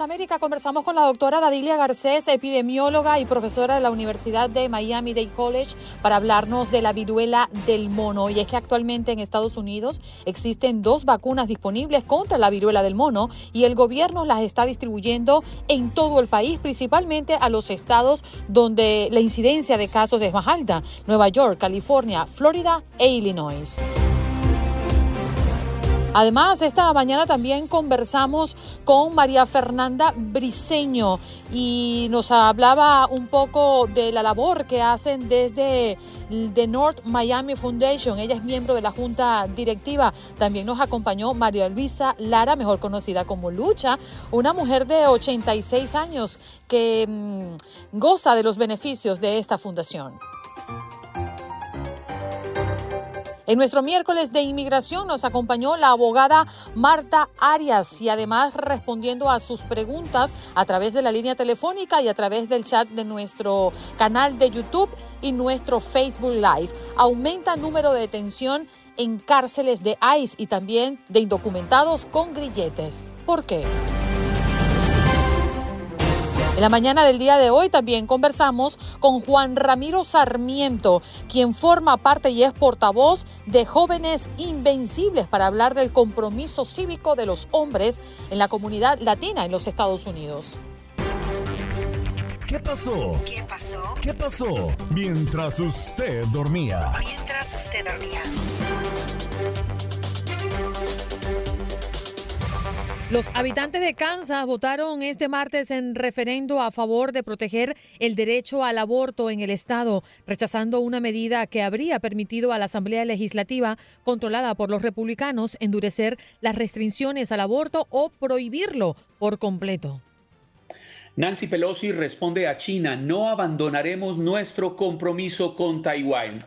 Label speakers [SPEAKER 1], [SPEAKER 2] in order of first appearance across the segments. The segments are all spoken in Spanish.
[SPEAKER 1] América conversamos con la doctora Dadilia Garcés, epidemióloga y profesora de la Universidad de Miami Dade College, para hablarnos de la viruela del mono. Y es que actualmente en Estados Unidos existen dos vacunas disponibles contra la viruela del mono y el gobierno las está distribuyendo en todo el país, principalmente a los estados donde la incidencia de casos es más alta, Nueva York, California, Florida e Illinois. Además, esta mañana también conversamos con María Fernanda Briseño y nos hablaba un poco de la labor que hacen desde The North Miami Foundation. Ella es miembro de la junta directiva. También nos acompañó María Luisa Lara, mejor conocida como Lucha, una mujer de 86 años que mm, goza de los beneficios de esta fundación. En nuestro miércoles de inmigración nos acompañó la abogada Marta Arias y además respondiendo a sus preguntas a través de la línea telefónica y a través del chat de nuestro canal de YouTube y nuestro Facebook Live. Aumenta el número de detención en cárceles de ICE y también de indocumentados con grilletes. ¿Por qué? En la mañana del día de hoy también conversamos con Juan Ramiro Sarmiento, quien forma parte y es portavoz de Jóvenes Invencibles para hablar del compromiso cívico de los hombres en la comunidad latina en los Estados Unidos.
[SPEAKER 2] ¿Qué pasó?
[SPEAKER 3] ¿Qué pasó?
[SPEAKER 2] ¿Qué pasó? Mientras usted dormía.
[SPEAKER 3] Mientras usted dormía.
[SPEAKER 1] Los habitantes de Kansas votaron este martes en referendo a favor de proteger el derecho al aborto en el estado, rechazando una medida que habría permitido a la Asamblea Legislativa, controlada por los republicanos, endurecer las restricciones al aborto o prohibirlo por completo.
[SPEAKER 4] Nancy Pelosi responde a China, no abandonaremos nuestro compromiso con Taiwán.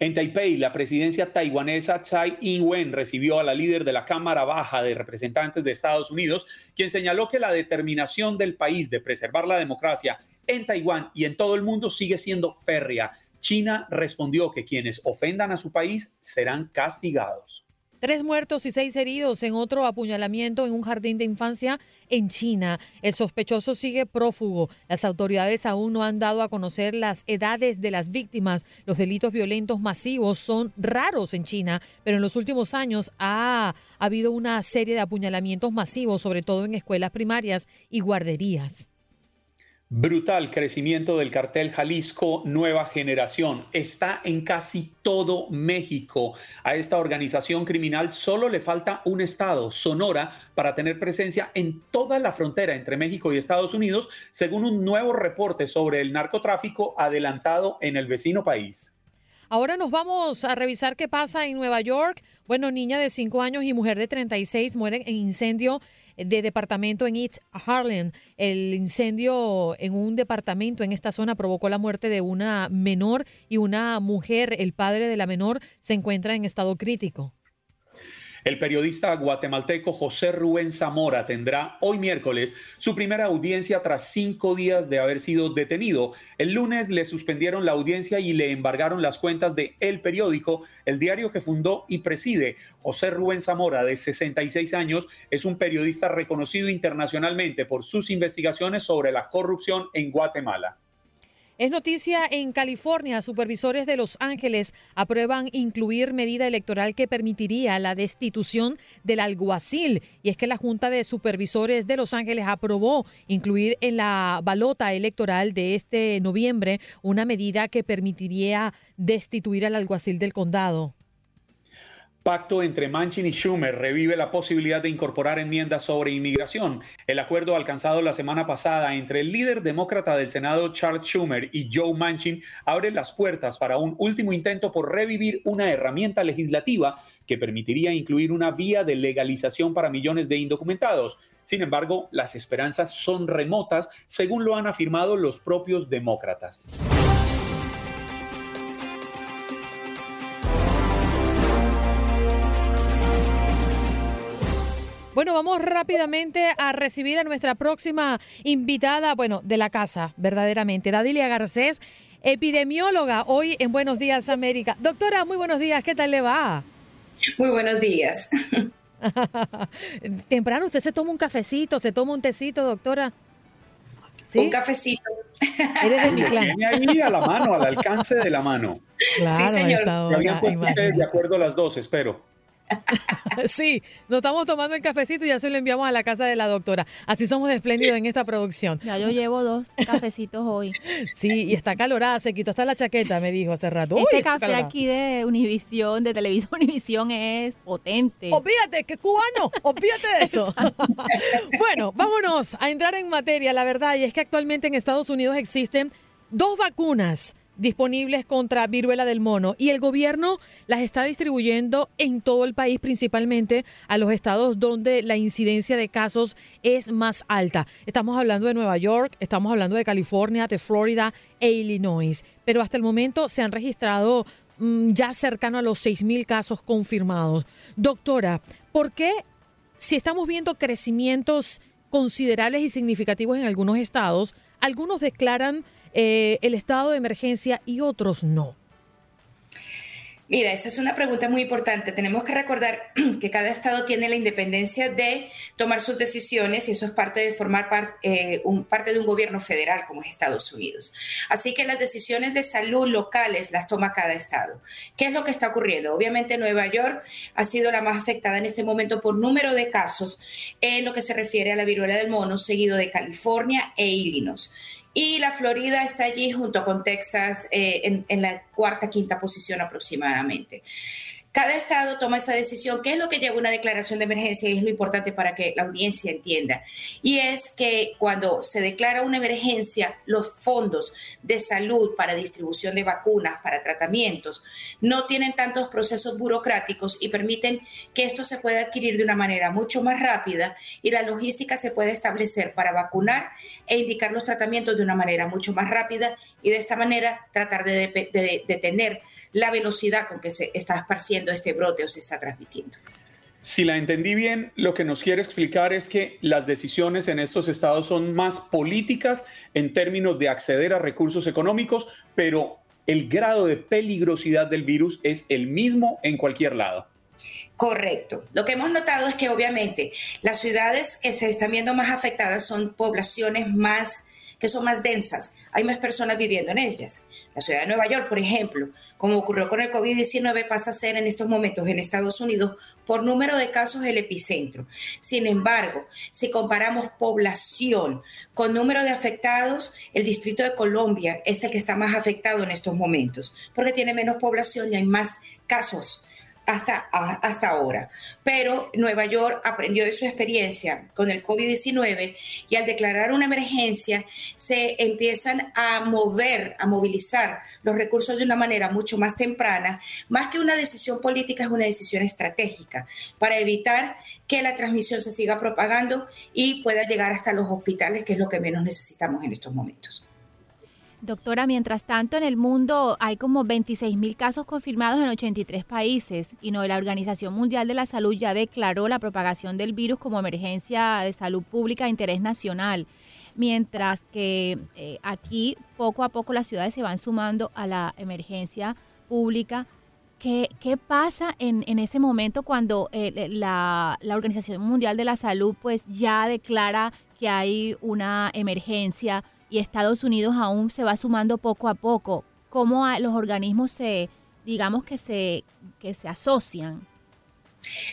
[SPEAKER 4] En Taipei, la presidencia taiwanesa Tsai Ing-wen recibió a la líder de la Cámara Baja de Representantes de Estados Unidos, quien señaló que la determinación del país de preservar la democracia en Taiwán y en todo el mundo sigue siendo férrea. China respondió que quienes ofendan a su país serán castigados.
[SPEAKER 1] Tres muertos y seis heridos en otro apuñalamiento en un jardín de infancia en China. El sospechoso sigue prófugo. Las autoridades aún no han dado a conocer las edades de las víctimas. Los delitos violentos masivos son raros en China, pero en los últimos años ha habido una serie de apuñalamientos masivos, sobre todo en escuelas primarias y guarderías.
[SPEAKER 4] Brutal crecimiento del cartel Jalisco Nueva Generación. Está en casi todo México. A esta organización criminal solo le falta un estado, Sonora, para tener presencia en toda la frontera entre México y Estados Unidos, según un nuevo reporte sobre el narcotráfico adelantado en el vecino país.
[SPEAKER 1] Ahora nos vamos a revisar qué pasa en Nueva York. Bueno, niña de 5 años y mujer de 36 mueren en incendio de departamento en East Harlem. El incendio en un departamento en esta zona provocó la muerte de una menor y una mujer. El padre de la menor se encuentra en estado crítico.
[SPEAKER 4] El periodista guatemalteco José Rubén Zamora tendrá hoy miércoles su primera audiencia tras cinco días de haber sido detenido. El lunes le suspendieron la audiencia y le embargaron las cuentas de El Periódico, el diario que fundó y preside. José Rubén Zamora, de 66 años, es un periodista reconocido internacionalmente por sus investigaciones sobre la corrupción en Guatemala.
[SPEAKER 1] Es noticia en California, supervisores de Los Ángeles aprueban incluir medida electoral que permitiría la destitución del alguacil. Y es que la Junta de Supervisores de Los Ángeles aprobó incluir en la balota electoral de este noviembre una medida que permitiría destituir al alguacil del condado.
[SPEAKER 4] Pacto entre Manchin y Schumer revive la posibilidad de incorporar enmiendas sobre inmigración. El acuerdo alcanzado la semana pasada entre el líder demócrata del Senado Charles Schumer y Joe Manchin abre las puertas para un último intento por revivir una herramienta legislativa que permitiría incluir una vía de legalización para millones de indocumentados. Sin embargo, las esperanzas son remotas, según lo han afirmado los propios demócratas.
[SPEAKER 1] Bueno, vamos rápidamente a recibir a nuestra próxima invitada, bueno, de la casa, verdaderamente, Dadilia Garcés, epidemióloga, hoy en Buenos Días América. Doctora, muy buenos días, ¿qué tal le va?
[SPEAKER 3] Muy buenos días.
[SPEAKER 1] Temprano usted se toma un cafecito, se toma un tecito, doctora.
[SPEAKER 3] ¿Sí? Un cafecito.
[SPEAKER 4] Eres de mi clan. Tiene ahí a la mano, al alcance de la mano.
[SPEAKER 3] Claro, sí, señor.
[SPEAKER 4] Habían puesto de acuerdo a las dos, espero.
[SPEAKER 1] sí, nos estamos tomando el cafecito y ya se lo enviamos a la casa de la doctora. Así somos de espléndidos en esta producción.
[SPEAKER 5] Ya yo llevo dos cafecitos hoy.
[SPEAKER 1] Sí, y está calorada, se quitó hasta la chaqueta, me dijo hace rato.
[SPEAKER 5] Este café aquí de Univisión, de Televisión Univisión es potente.
[SPEAKER 1] Olvídate, que cubano, olvídate de eso. bueno, vámonos a entrar en materia, la verdad, y es que actualmente en Estados Unidos existen dos vacunas disponibles contra viruela del mono y el gobierno las está distribuyendo en todo el país, principalmente a los estados donde la incidencia de casos es más alta. Estamos hablando de Nueva York, estamos hablando de California, de Florida e Illinois, pero hasta el momento se han registrado mm, ya cercano a los 6.000 casos confirmados. Doctora, ¿por qué si estamos viendo crecimientos considerables y significativos en algunos estados, algunos declaran eh, el estado de emergencia y otros no?
[SPEAKER 3] Mira, esa es una pregunta muy importante. Tenemos que recordar que cada estado tiene la independencia de tomar sus decisiones y eso es parte de formar eh, un, parte de un gobierno federal como es Estados Unidos. Así que las decisiones de salud locales las toma cada estado. ¿Qué es lo que está ocurriendo? Obviamente Nueva York ha sido la más afectada en este momento por número de casos en lo que se refiere a la viruela del mono, seguido de California e Illinois. Y la Florida está allí junto con Texas eh, en, en, la cuarta, quinta posición aproximadamente. Cada estado toma esa decisión. ¿Qué es lo que lleva una declaración de emergencia? Y es lo importante para que la audiencia entienda. Y es que cuando se declara una emergencia, los fondos de salud para distribución de vacunas, para tratamientos, no tienen tantos procesos burocráticos y permiten que esto se pueda adquirir de una manera mucho más rápida y la logística se puede establecer para vacunar e indicar los tratamientos de una manera mucho más rápida y de esta manera tratar de detener la velocidad con que se está esparciendo este brote o se está transmitiendo.
[SPEAKER 4] Si la entendí bien, lo que nos quiere explicar es que las decisiones en estos estados son más políticas en términos de acceder a recursos económicos, pero el grado de peligrosidad del virus es el mismo en cualquier lado.
[SPEAKER 3] Correcto. Lo que hemos notado es que obviamente las ciudades que se están viendo más afectadas son poblaciones más que son más densas, hay más personas viviendo en ellas. La ciudad de Nueva York, por ejemplo, como ocurrió con el COVID-19, pasa a ser en estos momentos en Estados Unidos por número de casos el epicentro. Sin embargo, si comparamos población con número de afectados, el Distrito de Colombia es el que está más afectado en estos momentos, porque tiene menos población y hay más casos hasta, hasta ahora. Pero Nueva York aprendió de su experiencia con el COVID-19 y al declarar una emergencia se empiezan a mover, a movilizar los recursos de una manera mucho más temprana. Más que una decisión política, es una decisión estratégica para evitar que la transmisión se siga propagando y pueda llegar hasta los hospitales, que es lo que menos necesitamos en estos momentos.
[SPEAKER 5] Doctora, mientras tanto en el mundo hay como 26 mil casos confirmados en 83 países y no, la Organización Mundial de la Salud ya declaró la propagación del virus como emergencia de salud pública de interés nacional, mientras que eh, aquí poco a poco las ciudades se van sumando a la emergencia pública. ¿Qué, qué pasa en, en, ese momento cuando eh, la, la Organización Mundial de la Salud pues ya declara que hay una emergencia? Y Estados Unidos aún se va sumando poco a poco. ¿Cómo los organismos se, digamos que se, que se asocian?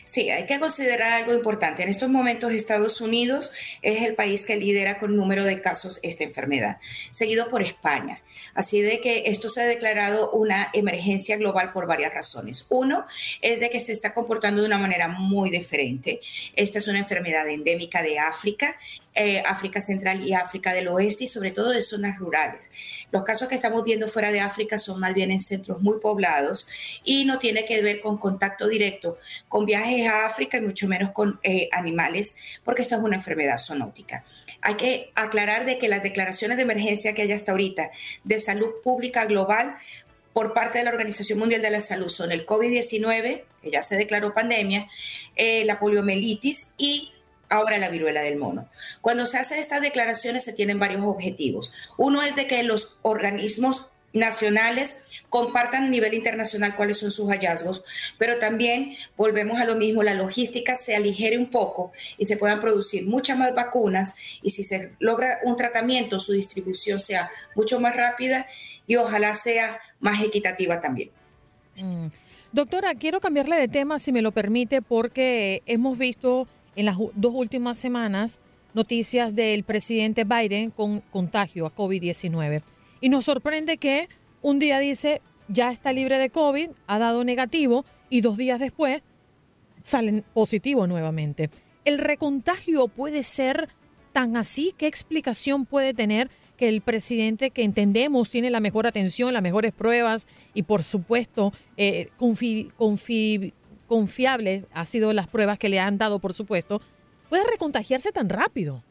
[SPEAKER 3] Sí, hay que considerar algo importante. En estos momentos Estados Unidos es el país que lidera con número de casos esta enfermedad, seguido por España. Así de que esto se ha declarado una emergencia global por varias razones. Uno es de que se está comportando de una manera muy diferente. Esta es una enfermedad endémica de África eh, África Central y África del Oeste y sobre todo de zonas rurales. Los casos que estamos viendo fuera de África son más bien en centros muy poblados y no tiene que ver con contacto directo con viajes a África y mucho menos con eh, animales, porque esto es una enfermedad zoonótica. Hay que aclarar de que las declaraciones de emergencia que hay hasta ahorita de salud pública global por parte de la Organización Mundial de la Salud son el COVID-19, que ya se declaró pandemia, eh, la poliomielitis y ahora la viruela del mono. Cuando se hacen estas declaraciones se tienen varios objetivos. Uno es de que los organismos nacionales compartan a nivel internacional cuáles son sus hallazgos, pero también volvemos a lo mismo, la logística se aligere un poco y se puedan producir muchas más vacunas y si se logra un tratamiento, su distribución sea mucho más rápida y ojalá sea más equitativa también.
[SPEAKER 1] Mm. Doctora, quiero cambiarle de tema si me lo permite porque hemos visto en las dos últimas semanas noticias del presidente Biden con contagio a COVID-19. Y nos sorprende que un día dice ya está libre de COVID, ha dado negativo y dos días después salen positivo nuevamente. ¿El recontagio puede ser tan así? ¿Qué explicación puede tener que el presidente, que entendemos tiene la mejor atención, las mejores pruebas y por supuesto eh, confiable ha sido las pruebas que le han dado, por supuesto, puede recontagiarse tan rápido.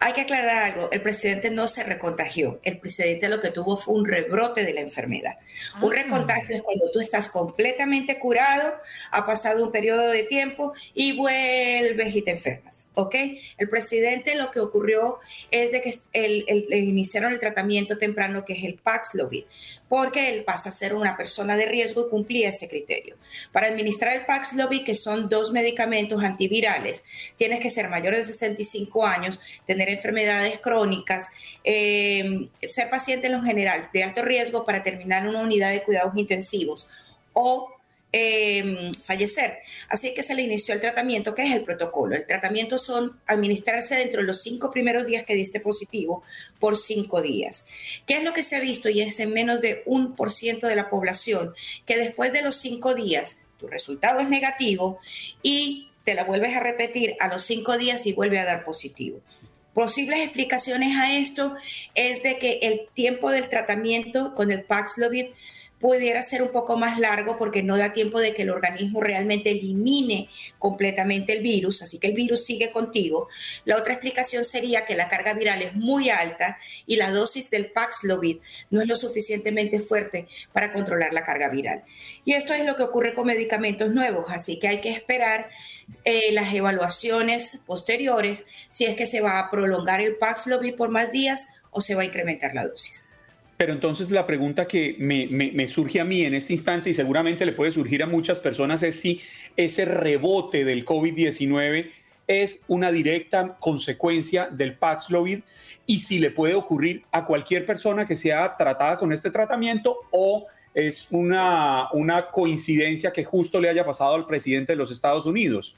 [SPEAKER 3] Hay que aclarar algo, el presidente no se recontagió, el presidente lo que tuvo fue un rebrote de la enfermedad. Un ah. recontagio es cuando tú estás completamente curado, ha pasado un periodo de tiempo y vuelves y te enfermas, ¿ok? El presidente lo que ocurrió es de que le iniciaron el tratamiento temprano que es el Paxlovid, porque él pasa a ser una persona de riesgo y cumplía ese criterio. Para administrar el Paxlovid, que son dos medicamentos antivirales, tienes que ser mayor de 65 años, tener enfermedades crónicas, eh, ser paciente en lo general de alto riesgo para terminar en una unidad de cuidados intensivos o Em, fallecer. Así que se le inició el tratamiento, que es el protocolo. El tratamiento son administrarse dentro de los cinco primeros días que diste positivo por cinco días. ¿Qué es lo que se ha visto? Y es en menos de un por ciento de la población que después de los cinco días tu resultado es negativo y te la vuelves a repetir a los cinco días y vuelve a dar positivo. Posibles explicaciones a esto es de que el tiempo del tratamiento con el Paxlovid pudiera ser un poco más largo porque no da tiempo de que el organismo realmente elimine completamente el virus, así que el virus sigue contigo. La otra explicación sería que la carga viral es muy alta y la dosis del Paxlovid no es lo suficientemente fuerte para controlar la carga viral. Y esto es lo que ocurre con medicamentos nuevos, así que hay que esperar eh, las evaluaciones posteriores si es que se va a prolongar el Paxlovid por más días o se va a incrementar la dosis.
[SPEAKER 4] Pero entonces la pregunta que me, surge a mí en este instante y seguramente le puede surgir a muchas personas es si ese rebote del COVID-19 es una directa consecuencia del Paxlovid y si le puede ocurrir a cualquier persona que sea tratada con este tratamiento o es una, una coincidencia que justo le haya pasado al presidente de los Estados Unidos.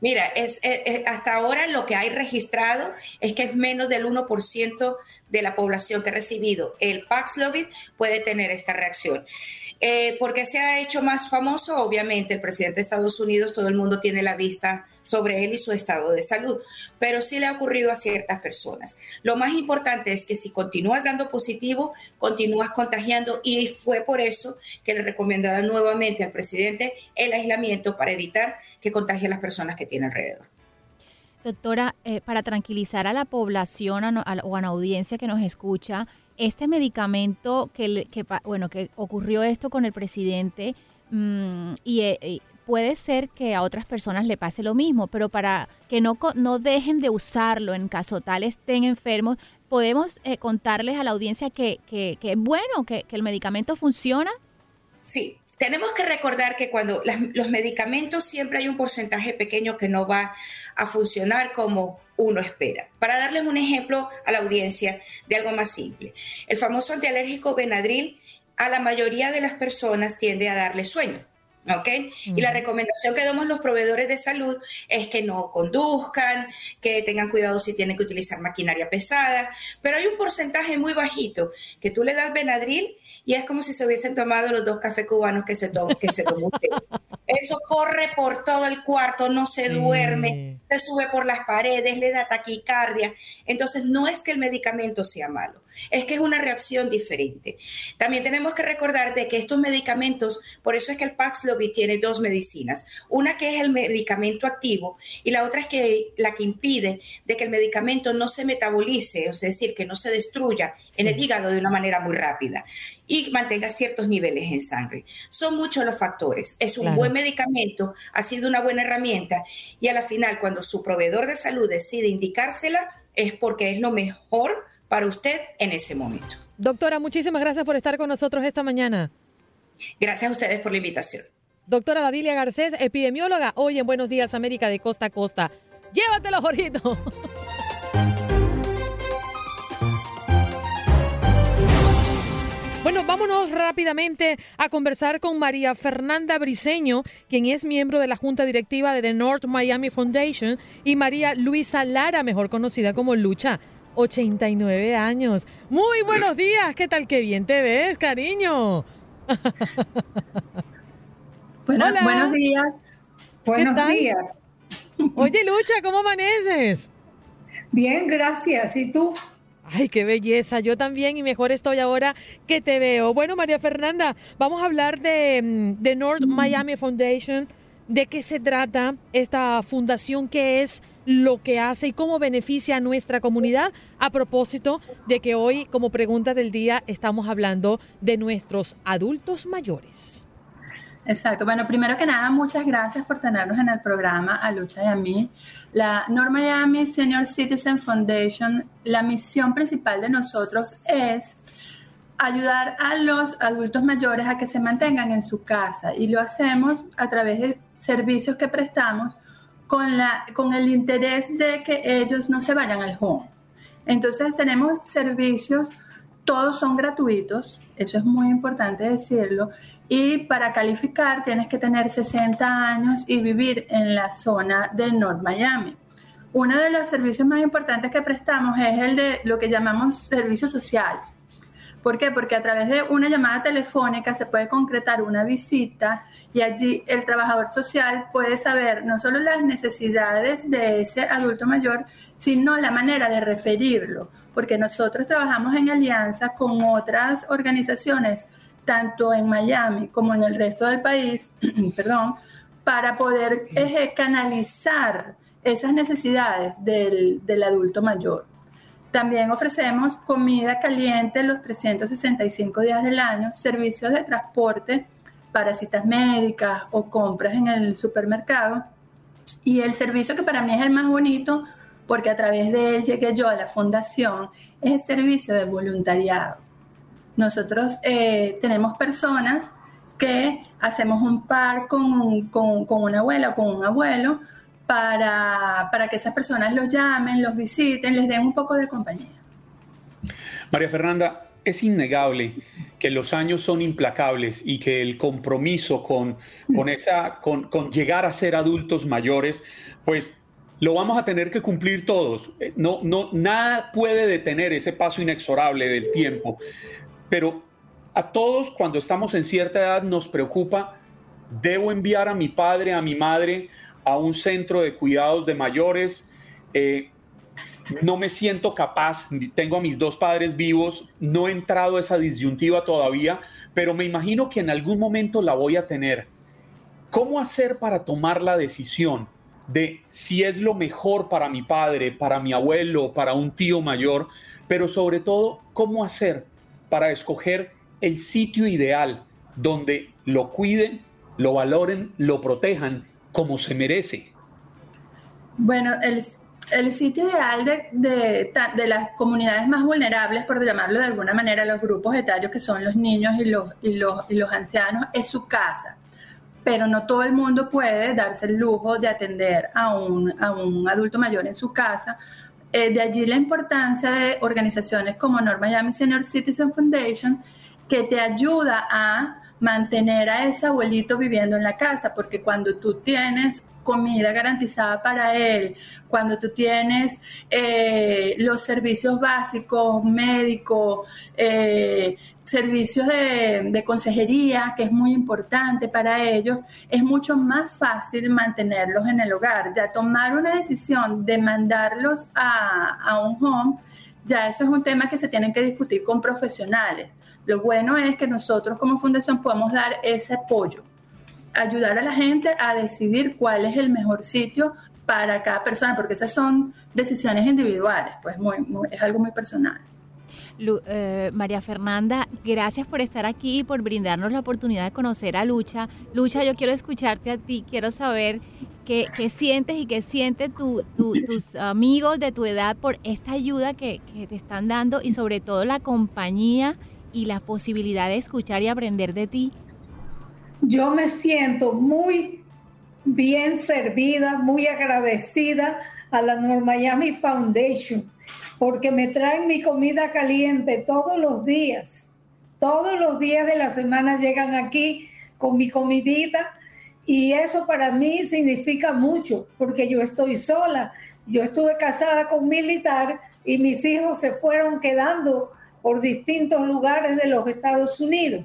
[SPEAKER 3] Mira, es, eh, eh, hasta ahora lo que hay registrado es que es menos del 1% de la población que ha recibido el Paxlovid puede tener esta reacción. Eh, ¿Por qué se ha hecho más famoso? Obviamente, el presidente de Estados Unidos, todo el mundo tiene la vista sobre él y su estado de salud, pero sí le ha ocurrido a ciertas personas. Lo más importante es que si continúas dando positivo, continúas contagiando y fue por eso que le recomendará nuevamente al presidente el aislamiento para evitar que contagie a las personas que tiene alrededor.
[SPEAKER 5] Doctora, eh, para tranquilizar a la población o a la audiencia que nos escucha, este medicamento que, bueno, que ocurrió esto con el presidente mm, eh, y, puede ser que a otras personas le pase lo mismo, pero para que no, no dejen de usarlo en caso tal estén enfermos, ¿podemos eh, contarles a la audiencia que, que, es bueno, que, el medicamento funciona?
[SPEAKER 3] Sí, tenemos que recordar que cuando los medicamentos siempre hay un porcentaje pequeño que no va a funcionar como uno espera. Para darles un ejemplo a la audiencia de algo más simple, el famoso antialérgico Benadryl a la mayoría de las personas tiende a darle sueño. ¿Ok? Y la recomendación que damos los proveedores de salud es que no conduzcan, que tengan cuidado si tienen que utilizar maquinaria pesada, pero hay un porcentaje muy bajito que tú le das Benadryl y es como si se hubiesen tomado los dos cafés cubanos que se, que se tomó usted. Eso corre por todo el cuarto, no se duerme, se sube por las paredes, le da taquicardia. Entonces, no es que el medicamento sea malo, es que es una reacción diferente. También tenemos que recordar de que estos medicamentos, por eso es que el Paxlovid tiene dos medicinas, una que es el medicamento activo y la otra es que la que impide de que el medicamento no se metabolice, es decir, que no se destruya en el hígado de una manera muy rápida y mantenga ciertos niveles en sangre. Son muchos los factores. Es un buen medicamento, ha sido una buena herramienta y a la final cuando su proveedor de salud decide indicársela es porque es lo mejor para usted en ese momento.
[SPEAKER 1] Doctora, muchísimas gracias por estar con nosotros esta mañana.
[SPEAKER 3] Gracias a ustedes por la invitación.
[SPEAKER 1] Doctora Dadilia Garcés, epidemióloga, hoy en Buenos Días América de Costa a Costa. Llévatelo, Jorito. Bueno, vámonos rápidamente a conversar con María Fernanda Briseño, quien es miembro de la Junta Directiva de The North Miami Foundation, y María Luisa Lara, mejor conocida como Lucha. 89 años. Muy buenos días. ¿Qué tal? Qué bien te ves, cariño.
[SPEAKER 6] buenos días. Buenos días.
[SPEAKER 1] Oye, Lucha, ¿cómo amaneces?
[SPEAKER 6] Bien, gracias. ¿Y tú?
[SPEAKER 1] Ay, qué belleza. Yo también y mejor estoy ahora que te veo. Bueno, María Fernanda, vamos a hablar de, mm, de North Miami Foundation. ¿De qué se trata esta fundación? ¿Qué es lo que hace y cómo beneficia a nuestra comunidad? A propósito de que hoy, como pregunta del día, estamos hablando de nuestros adultos mayores.
[SPEAKER 6] Exacto. Bueno, primero que nada, muchas gracias por tenernos en el programa, a Lucha y a mí. La North Miami Senior Citizen Foundation, la misión principal de nosotros es ayudar a los adultos mayores a que se mantengan en su casa y lo hacemos a través de servicios que prestamos con, la, con el interés de que ellos no se vayan al home. Entonces tenemos servicios, todos son gratuitos, eso es muy importante decirlo, y para calificar tienes que tener 60 años y vivir en la zona de North Miami. Uno de los servicios más importantes que prestamos es el de lo que llamamos servicios sociales. ¿Por qué? Porque a través de una llamada telefónica se puede concretar una visita y allí el trabajador social puede saber no solo las necesidades de ese adulto mayor, sino la manera de referirlo, porque nosotros trabajamos en alianza con otras organizaciones tanto en Miami como en el resto del país, perdón, para poder canalizar esas necesidades del, del adulto mayor. También ofrecemos comida caliente los 365 días del año, servicios de transporte para citas médicas o compras en el supermercado. Y el servicio que para mí es el más bonito, porque a través de él llegué yo a la fundación, es el servicio de voluntariado. Nosotros eh, tenemos personas que hacemos un par con, con, una abuela o con un abuelo para, para que esas personas los llamen, los visiten, les den un poco de compañía.
[SPEAKER 4] María Fernanda, es innegable que los años son implacables y que el compromiso con, con, esa, con, con, llegar a ser adultos mayores, pues lo vamos a tener que cumplir todos. No, no, nada puede detener ese paso inexorable del tiempo. Pero a todos cuando estamos en cierta edad nos preocupa, debo enviar a mi padre, a mi madre a un centro de cuidados de mayores. Eh, no me siento capaz, tengo a mis dos padres vivos, no he entrado esa disyuntiva todavía, pero me imagino que en algún momento la voy a tener. ¿Cómo hacer para tomar la decisión de si es lo mejor para mi padre, para mi abuelo, para un tío mayor, pero sobre todo, cómo hacer para escoger el sitio ideal donde lo cuiden, lo valoren, lo protejan como se merece?
[SPEAKER 6] Bueno, el, el sitio ideal de, las comunidades más vulnerables, por llamarlo de alguna manera, los grupos etarios que son los niños y los, y los, y los ancianos, es su casa. Pero no todo el mundo puede darse el lujo de atender a un, a un adulto mayor en su casa. Eh, de allí la importancia de organizaciones como North Miami Senior Citizen Foundation, que te ayuda a mantener a ese abuelito viviendo en la casa, porque cuando tú tienes comida garantizada para él, cuando tú tienes eh, los servicios básicos, médicos, eh, servicios de, consejería, que es muy importante para ellos, es mucho más fácil mantenerlos en el hogar. Ya tomar una decisión de mandarlos a, a un home, ya eso es un tema que se tienen que discutir con profesionales. Lo bueno es que nosotros como fundación podemos dar ese apoyo ayudar a la gente a decidir cuál es el mejor sitio para cada persona, porque esas son decisiones individuales, pues muy, es algo muy personal.
[SPEAKER 5] Eh, María Fernanda, gracias por estar aquí y por brindarnos la oportunidad de conocer a Lucha. Lucha, yo quiero escucharte a ti, quiero saber qué, sientes y qué sienten tus amigos de tu edad por esta ayuda que, que te están dando y sobre todo la compañía y la posibilidad de escuchar y aprender de ti
[SPEAKER 7] yo me siento muy bien servida, muy agradecida a la North Miami Foundation, porque me traen mi comida caliente todos los días. Todos los días de la semana llegan aquí con mi comidita y eso para mí significa mucho, porque yo estoy sola. Yo estuve casada con un militar y mis hijos se fueron quedando por distintos lugares de los Estados Unidos.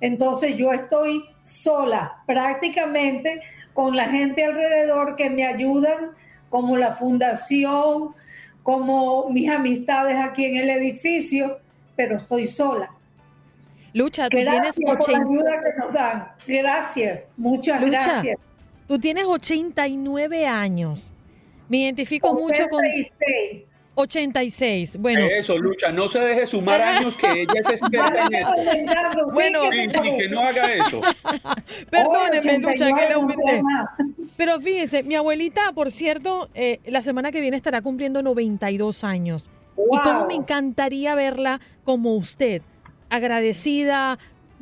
[SPEAKER 7] Entonces yo estoy sola prácticamente con la gente alrededor que me ayudan, como la fundación, como mis amistades aquí en el edificio, pero estoy sola.
[SPEAKER 1] Lucha, tú tienes 80...
[SPEAKER 7] Gracias, muchas gracias.
[SPEAKER 1] Tú tienes 89 años. Me identifico mucho con 86. Bueno.
[SPEAKER 4] Eso, Lucha, no se deje sumar años que ella es experta en esto. bueno, que no haga eso.
[SPEAKER 1] Perdóneme, Lucha, que le aumenté. Pero fíjese, mi abuelita, por cierto, eh, la semana que viene estará cumpliendo 92 años. Y cómo me encantaría verla como usted, agradecida,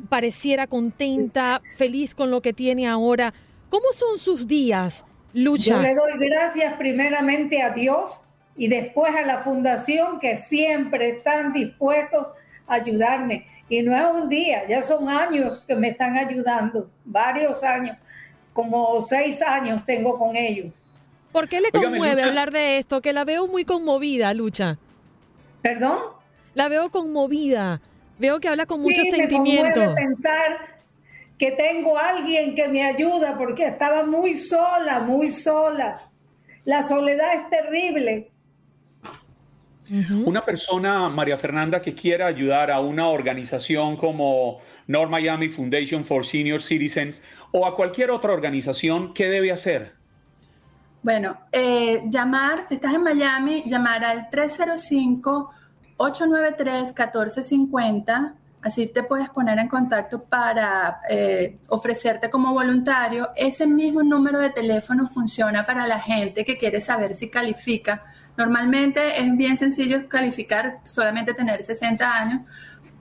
[SPEAKER 1] pareciera contenta, feliz con lo que tiene ahora. ¿Cómo son sus días, Lucha?
[SPEAKER 7] Yo le doy gracias primeramente a Dios y después a la fundación que siempre están dispuestos a ayudarme. Y no es un día, ya son años que me están ayudando, varios años, como seis años tengo con ellos.
[SPEAKER 1] ¿Por qué le conmueve hablar de esto? Que la veo muy conmovida, Lucha.
[SPEAKER 7] ¿Perdón?
[SPEAKER 1] La veo conmovida. Veo que habla con mucho sentimiento. Me
[SPEAKER 7] pensar que tengo alguien que me ayuda porque estaba muy sola, muy sola. La soledad es terrible.
[SPEAKER 4] Una persona, María Fernanda, que quiera ayudar a una organización como North Miami Foundation for Senior Citizens o a cualquier otra organización, ¿qué debe hacer?
[SPEAKER 6] Bueno, eh, llamar, si estás en Miami, llamar al 305-893-1450. Así te puedes poner en contacto para eh, ofrecerte como voluntario. Ese mismo número de teléfono funciona para la gente que quiere saber si califica Normalmente es bien sencillo calificar, solamente tener 60 años,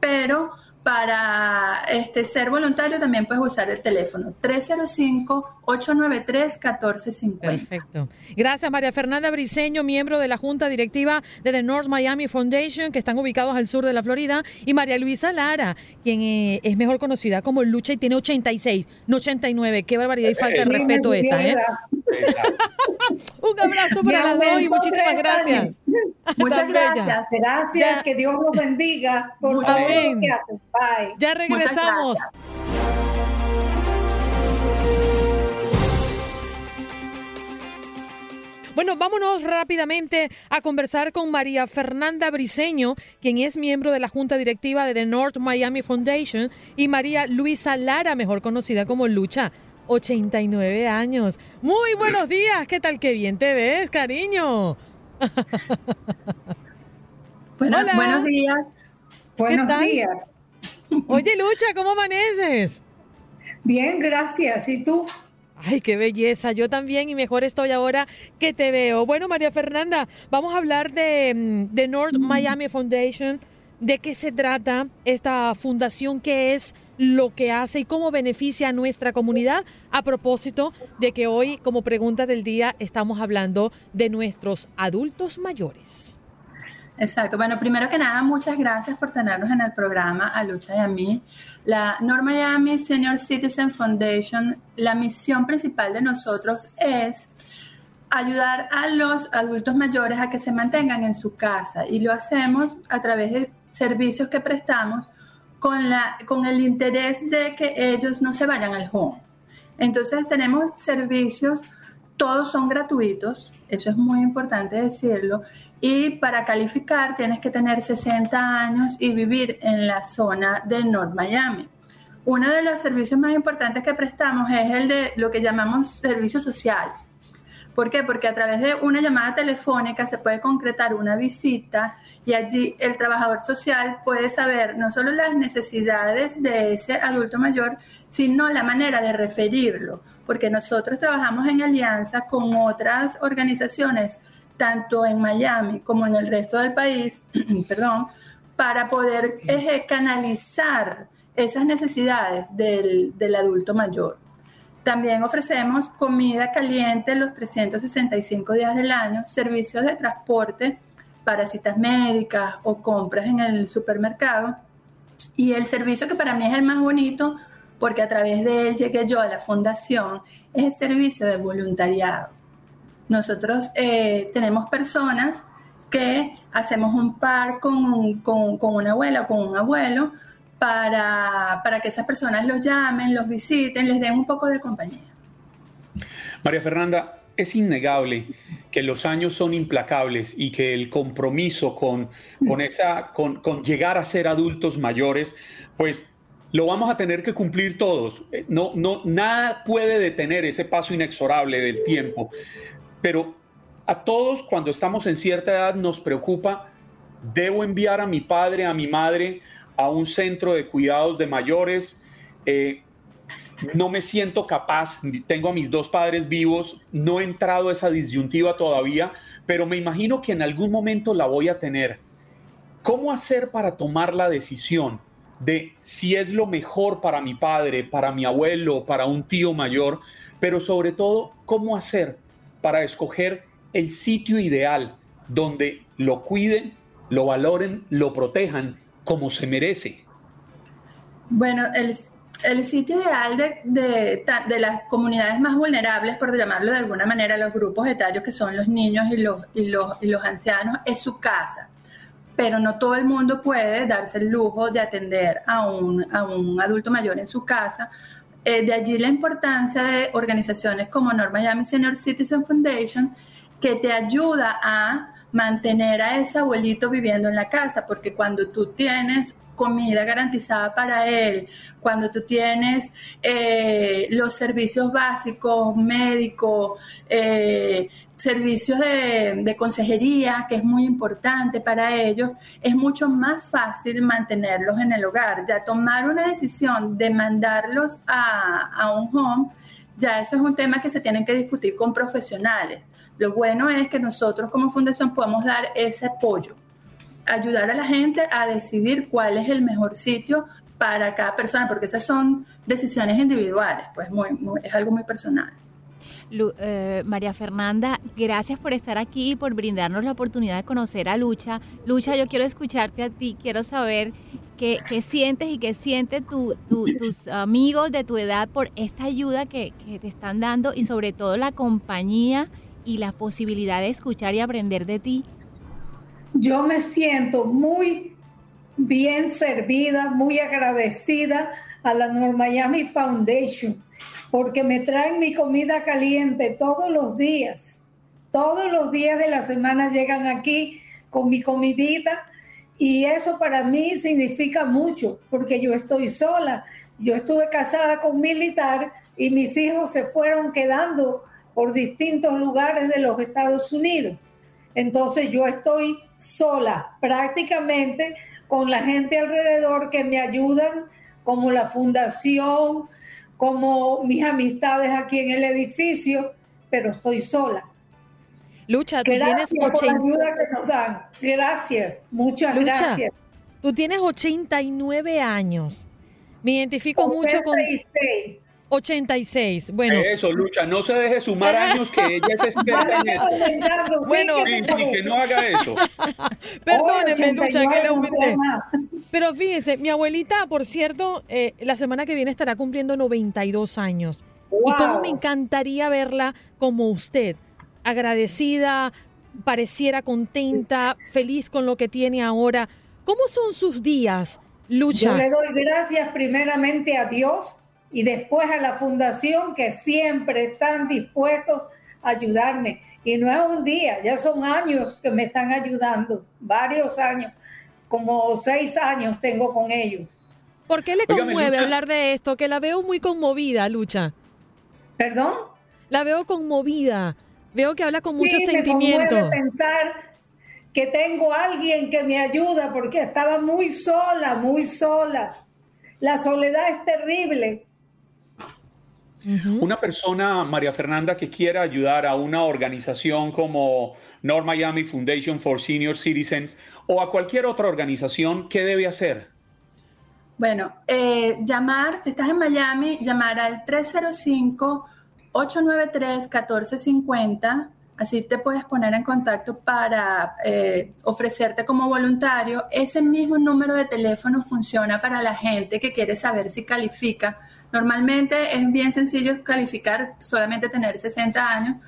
[SPEAKER 6] pero para este, ser voluntario también puedes usar el teléfono 305-893-1450.
[SPEAKER 1] Perfecto. Gracias María Fernanda Briseño, miembro de la Junta Directiva de The North Miami Foundation, que están ubicados al sur de la Florida, y María Luisa Lara, quien eh, es mejor conocida como Lucha y tiene 86, no 89. Qué barbaridad y falta de respeto esta, ¿eh? Un abrazo para las dos y muchísimas gracias.
[SPEAKER 7] Muchas gracias. Gracias. que Dios los bendiga por todo lo que hacen.
[SPEAKER 1] Ya regresamos. Bueno, vámonos rápidamente a conversar con María Fernanda Briseño, quien es miembro de la Junta Directiva de The North Miami Foundation, y María Luisa Lara, mejor conocida como Lucha, 89 años. Muy buenos días, ¿qué tal? Qué bien te ves, cariño.
[SPEAKER 6] buenos días.
[SPEAKER 7] Buenos días.
[SPEAKER 1] Oye, Lucha, ¿cómo amaneces?
[SPEAKER 7] Bien, gracias. ¿Y tú?
[SPEAKER 1] Ay, qué belleza. Yo también y mejor estoy ahora que te veo. Bueno, María Fernanda, vamos a hablar de, mm, de North Miami Foundation. ¿De qué se trata esta fundación? ¿Qué es lo que hace y cómo beneficia a nuestra comunidad? A propósito de que hoy, como pregunta del día, estamos hablando de nuestros adultos mayores.
[SPEAKER 6] Exacto. Bueno, primero que nada, muchas gracias por tenernos en el programa a Lucha y a mí. La North Miami Senior Citizen Foundation, la misión principal de nosotros es ayudar a los adultos mayores a que se mantengan en su casa y lo hacemos a través de servicios que prestamos con, la, con el interés de que ellos no se vayan al home. Entonces tenemos servicios, todos son gratuitos, eso es muy importante decirlo, y para calificar tienes que tener 60 años y vivir en la zona de North Miami. Uno de los servicios más importantes que prestamos es el de lo que llamamos servicios sociales. ¿Por qué? Porque a través de una llamada telefónica se puede concretar una visita y allí el trabajador social puede saber no solo las necesidades de ese adulto mayor, sino la manera de referirlo, porque nosotros trabajamos en alianza con otras organizaciones tanto en Miami como en el resto del país, perdón, para poder canalizar esas necesidades del, adulto mayor. También ofrecemos comida caliente los 365 días del año, servicios de transporte para citas médicas o compras en el supermercado. Y el servicio que para mí es el más bonito, porque a través de él llegué yo a la fundación, es el servicio de voluntariado. Nosotros eh, tenemos personas que hacemos un par con, con, con una abuela o con un abuelo para, para que esas personas los llamen, los visiten, les den un poco de compañía.
[SPEAKER 4] María Fernanda, es innegable que los años son implacables y que el compromiso con, con, esa, con, con, llegar a ser adultos mayores, pues lo vamos a tener que cumplir todos. No, no, nada puede detener ese paso inexorable del tiempo. Pero a todos cuando estamos en cierta edad nos preocupa, debo enviar a mi padre, a mi madre a un centro de cuidados de mayores. Eh, no me siento capaz, tengo a mis dos padres vivos, no he entrado a esa disyuntiva todavía, pero me imagino que en algún momento la voy a tener. ¿Cómo hacer para tomar la decisión de si es lo mejor para mi padre, para mi abuelo, para un tío mayor, pero sobre todo, cómo hacer para escoger el sitio ideal donde lo cuiden, lo valoren, lo protejan como se merece?
[SPEAKER 6] Bueno, el, sitio ideal de, de, las comunidades más vulnerables, por llamarlo de alguna manera, los grupos etarios que son los niños y los, y los, y los ancianos, es su casa. Pero no todo el mundo puede darse el lujo de atender a un, a un adulto mayor en su casa eh, de allí la importancia de organizaciones como North Miami Senior Citizen Foundation, que te ayuda a mantener a ese abuelito viviendo en la casa, porque cuando tú tienes comida garantizada para él, cuando tú tienes eh, los servicios básicos, médicos, eh, servicios de, consejería, que es muy importante para ellos, es mucho más fácil mantenerlos en el hogar. Ya tomar una decisión de mandarlos a, a un home, ya eso es un tema que se tiene que discutir con profesionales. Lo bueno es que nosotros como fundación podemos dar ese apoyo, ayudar a la gente a decidir cuál es el mejor sitio para cada persona, porque esas son decisiones individuales, pues es algo muy personal.
[SPEAKER 5] Eh, María Fernanda, gracias por estar aquí y por brindarnos la oportunidad de conocer a Lucha. Lucha, yo quiero escucharte a ti, quiero saber qué, sientes y qué sienten tus amigos de tu edad por esta ayuda que, que te están dando y sobre todo la compañía y la posibilidad de escuchar y aprender de ti.
[SPEAKER 7] Yo me siento muy bien servida, muy agradecida a la North Miami Foundation porque me traen mi comida caliente todos los días. Todos los días de la semana llegan aquí con mi comidita y eso para mí significa mucho porque yo estoy sola. Yo estuve casada con un militar y mis hijos se fueron quedando por distintos lugares de los Estados Unidos. Entonces yo estoy sola prácticamente con la gente alrededor que me ayudan, como la fundación, como mis amistades aquí en el edificio, pero estoy sola.
[SPEAKER 1] Lucha, tú tienes 80...
[SPEAKER 7] ayuda que nos dan. Gracias, muchas gracias.
[SPEAKER 1] Tú tienes 89 años. Me identifico mucho con 86. Bueno.
[SPEAKER 4] Eso, Lucha, no se deje sumar años que ella es experta en esto. bueno, y que no haga eso.
[SPEAKER 1] Perdóneme, Lucha, que le aumenté. Pero fíjese, mi abuelita, por cierto, eh, la semana que viene estará cumpliendo 92 años. Y cómo me encantaría verla como usted, agradecida, pareciera contenta, feliz con lo que tiene ahora. ¿Cómo son sus días, Lucha?
[SPEAKER 7] Yo le doy gracias primeramente a Dios y después a la fundación que siempre están dispuestos a ayudarme. Y no es un día, ya son años que me están ayudando, varios años, como seis años tengo con ellos.
[SPEAKER 1] ¿Por qué le conmueve hablar de esto? Que la veo muy conmovida, Lucha.
[SPEAKER 7] ¿Perdón?
[SPEAKER 1] La veo conmovida. Veo que habla con mucho sentimiento. Me
[SPEAKER 7] pensar que tengo alguien que me ayuda porque estaba muy sola, muy sola. La soledad es terrible.
[SPEAKER 4] Una persona, María Fernanda, que quiera ayudar a una organización como North Miami Foundation for Senior Citizens o a cualquier otra organización, ¿qué debe hacer?
[SPEAKER 6] Bueno, eh, llamar, si estás en Miami, llamar al 305-893-1450. Así te puedes poner en contacto para eh, ofrecerte como voluntario. Ese mismo número de teléfono funciona para la gente que quiere saber si califica Normalmente es bien sencillo calificar, solamente tener 60 años,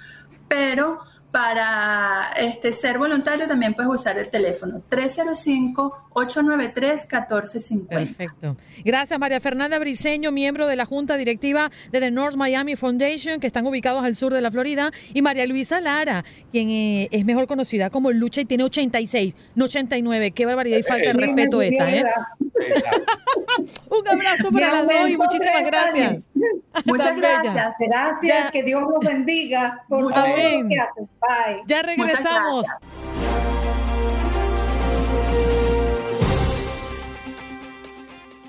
[SPEAKER 6] pero para este, ser voluntario también puedes usar el teléfono 305-893-1450.
[SPEAKER 1] Perfecto. Gracias María Fernanda Briseño, miembro de la Junta Directiva de The North Miami Foundation, que están ubicados al sur de la Florida, y María Luisa Lara, quien eh, es mejor conocida como Lucha y tiene 86, no 89. Qué barbaridad y falta de respeto esta, ¿eh? Un abrazo para las dos y muchísimas gracias.
[SPEAKER 7] Muchas gracias, gracias, que Dios los bendiga por todo lo que hacen. Bye.
[SPEAKER 1] Ya regresamos.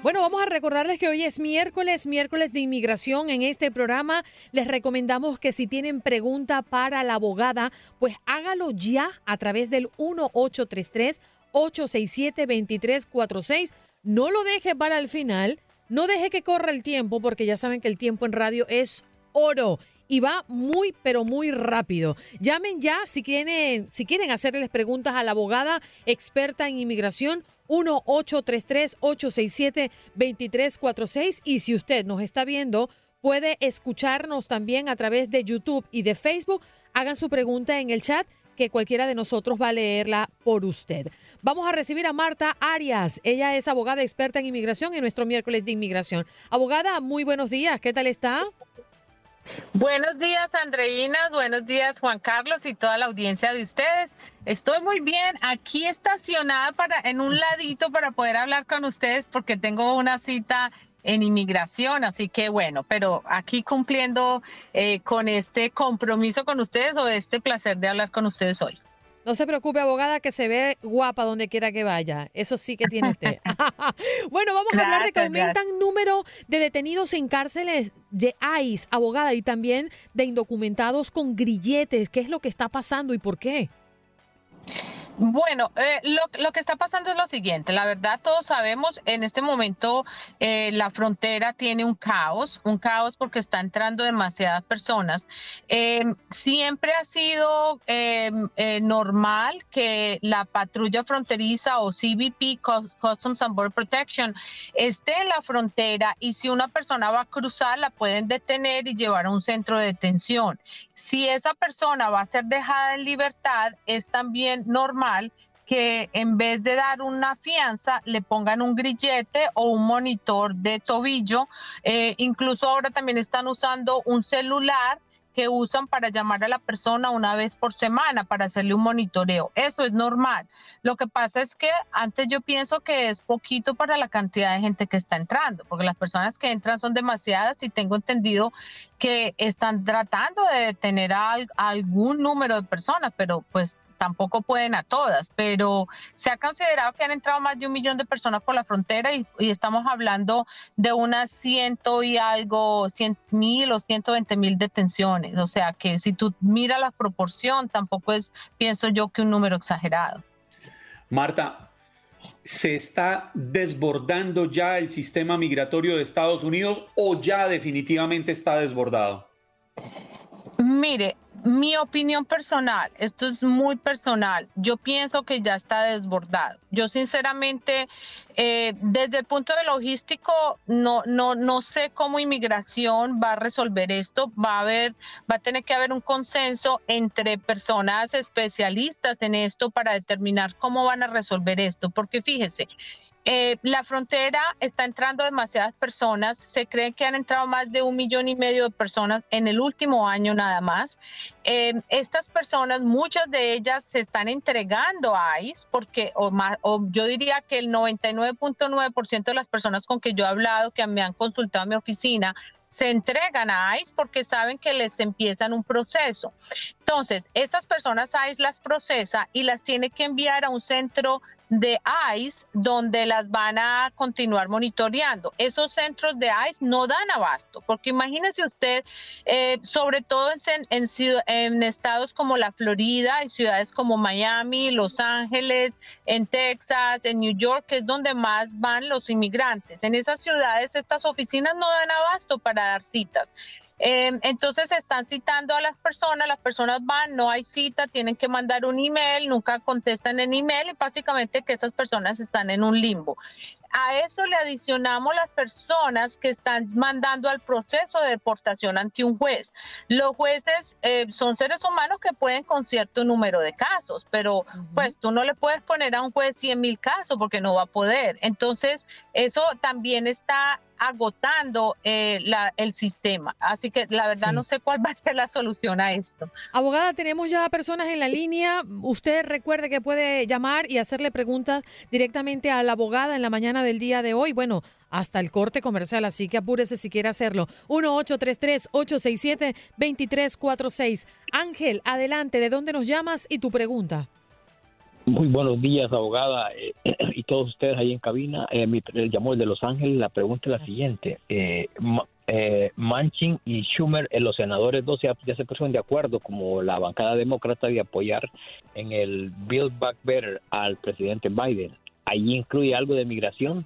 [SPEAKER 1] Bueno, vamos a recordarles que hoy es miércoles, miércoles de inmigración. En este programa les recomendamos que si tienen pregunta para la abogada, pues hágalo ya a través del 1833 867 2346 no lo deje para el final, no deje que corra el tiempo, porque ya saben que el tiempo en radio es oro y va muy, pero muy rápido. Llamen ya si quieren, si quieren hacerles preguntas a la abogada experta en inmigración. 1-833-867-2346. Y si usted nos está viendo, puede escucharnos también a través de YouTube y de Facebook. Hagan su pregunta en el chat, que cualquiera de nosotros va a leerla por usted. Vamos a recibir a Marta Arias. Ella es abogada experta en inmigración en nuestro miércoles de inmigración. Abogada, muy buenos días. ¿Qué tal está?
[SPEAKER 8] Buenos días, Andreina. Buenos días, Juan Carlos y toda la audiencia de ustedes. Estoy muy bien aquí estacionada para en un ladito para poder hablar con ustedes porque tengo una cita en inmigración, así que bueno, pero aquí cumpliendo eh, con este compromiso con ustedes o este placer de hablar con ustedes hoy.
[SPEAKER 1] No se preocupe, abogada, que se ve guapa donde quiera que vaya. Eso sí que tiene usted. bueno, vamos a hablar de que aumentan número de detenidos en cárceles de ICE, abogada, y también de indocumentados con grilletes. ¿Qué es lo que está pasando y por qué?
[SPEAKER 8] Bueno, eh, lo, que está pasando es lo siguiente. La verdad, todos sabemos, en este momento eh, la frontera tiene un caos, un caos porque está entrando demasiadas personas. Em, siempre ha sido em, eh, normal que la patrulla fronteriza o CBP, Customs and Border Protection, esté en la frontera y si una persona va a cruzar, la pueden detener y llevar a un centro de detención. Si esa persona va a ser dejada en libertad, es también normal que en vez de dar una fianza le pongan un grillete o un monitor de tobillo. Eh, incluso ahora también están usando un celular que usan para llamar a la persona una vez por semana para hacerle un monitoreo. Eso es normal. Lo que pasa es que antes yo pienso que es poquito para la cantidad de gente que está entrando, porque las personas que entran son demasiadas y tengo entendido que están tratando de detener a, algún número de personas, pero pues tampoco pueden a todas, pero se ha considerado que han entrado más de un millón de personas por la frontera y, estamos hablando de unas ciento y algo, cien mil o ciento veinte mil detenciones. O sea que si tú miras la proporción, tampoco es, pienso yo, que un número exagerado.
[SPEAKER 4] Marta, ¿se está desbordando ya el sistema migratorio de Estados Unidos o ya definitivamente está desbordado?
[SPEAKER 8] Mire, mi opinión personal, esto es muy personal, yo pienso que ya está desbordado. Yo sinceramente, eh, desde el punto de logístico, no, no, no sé cómo inmigración va a resolver esto. Va a haber, va a tener que haber un consenso entre personas especialistas en esto para determinar cómo van a resolver esto. Porque fíjese, eh, la frontera está entrando demasiadas personas, se cree que han entrado más de un millón y medio de personas en el último año nada más. Eh, estas personas, muchas de ellas se están entregando a ICE porque, o, o yo diría que el 99.9% de las personas con que yo he hablado, que me han consultado en mi oficina, se entregan a ICE porque saben que les empiezan un proceso. Entonces, esas personas ICE las procesa y las tiene que enviar a un centro de ICE donde las van a continuar monitoreando. Esos centros de ICE no dan abasto, porque imagínese usted, eh, sobre todo en, en, estados como la Florida y ciudades como Miami, Los Ángeles, en Texas, en New York, que es donde más van los inmigrantes. En esas ciudades estas oficinas no dan abasto para dar citas. Em, entonces están citando a las personas, las personas van, no hay cita, tienen que mandar un email, nunca contestan en email y básicamente que esas personas están en un limbo. A eso le adicionamos las personas que están mandando al proceso de deportación ante un juez. Los jueces eh, son seres humanos que pueden con cierto número de casos, pero pues tú no le puedes poner a un juez 100 mil casos porque no va a poder. Entonces, eso también está agotando eh, el sistema. Así que la verdad no sé cuál va a ser la solución a esto.
[SPEAKER 1] Abogada, tenemos ya personas en la línea. Usted recuerde que puede llamar y hacerle preguntas directamente a la abogada en la mañana del día de hoy. Bueno, hasta el corte comercial, así que apúrese si quiere hacerlo. 1-833-867-2346. Ángel, adelante, ¿de dónde nos llamas y tu pregunta?
[SPEAKER 9] Muy buenos días, abogada, eh, y todos ustedes ahí en cabina. Eh, mi, el llamó de Los Ángeles. La pregunta es la siguiente. Eh, eh, Manchin y Schumer, los senadores dos ya, se pusieron de acuerdo, como la bancada demócrata, de apoyar en el Build Back Better al presidente Biden. ¿Ahí incluye algo de migración?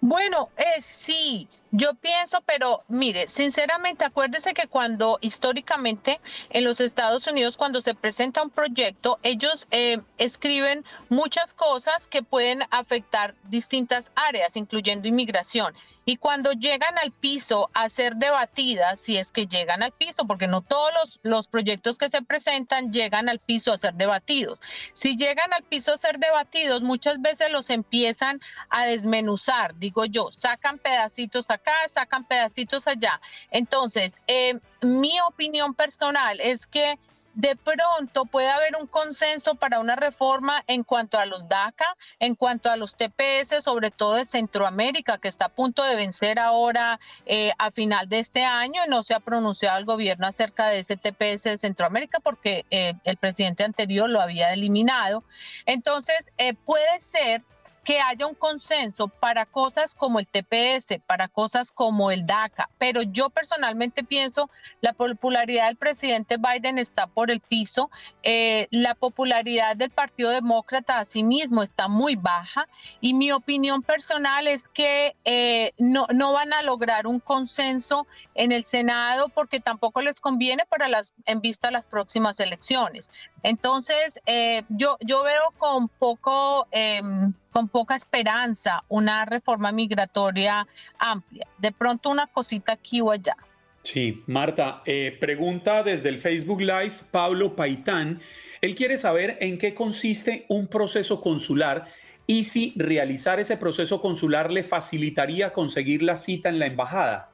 [SPEAKER 8] Bueno, eh, sí, yo pienso, pero mire, sinceramente, acuérdese que cuando históricamente en los Estados Unidos, cuando se presenta un proyecto, ellos eh, escriben muchas cosas que pueden afectar distintas áreas, incluyendo inmigración. Y cuando llegan al piso a ser debatidas, si es que llegan al piso, porque no todos los, los proyectos que se presentan llegan al piso a ser debatidos. Si llegan al piso a ser debatidos, muchas veces los empiezan a desmenuzar, digo yo, sacan pedacitos sacan pedacitos allá. Entonces, eh, mi opinión personal es que de pronto puede haber un consenso para una reforma en cuanto a los DACA, en cuanto a los TPS, sobre todo de Centroamérica, que está a punto de vencer ahora eh, a final de este año y no se ha pronunciado el gobierno acerca de ese TPS de Centroamérica porque eh, el presidente anterior lo había eliminado. Entonces, puede ser que haya un consenso para cosas como el TPS, para cosas como el DACA, pero yo personalmente pienso la popularidad del presidente Biden está por el piso, eh, la popularidad del Partido Demócrata asimismo está muy baja. Y mi opinión personal es que eh, no, no van a lograr un consenso en el Senado porque tampoco les conviene para las, en vista a las próximas elecciones. Entonces, eh, yo, yo veo con poco em, con poca esperanza una reforma migratoria amplia. De pronto una cosita aquí o allá.
[SPEAKER 4] Sí, Marta, eh, pregunta desde el Facebook Live Pablo Paitán. Él quiere saber en qué consiste un proceso consular y si realizar ese proceso consular le facilitaría conseguir la cita en la embajada.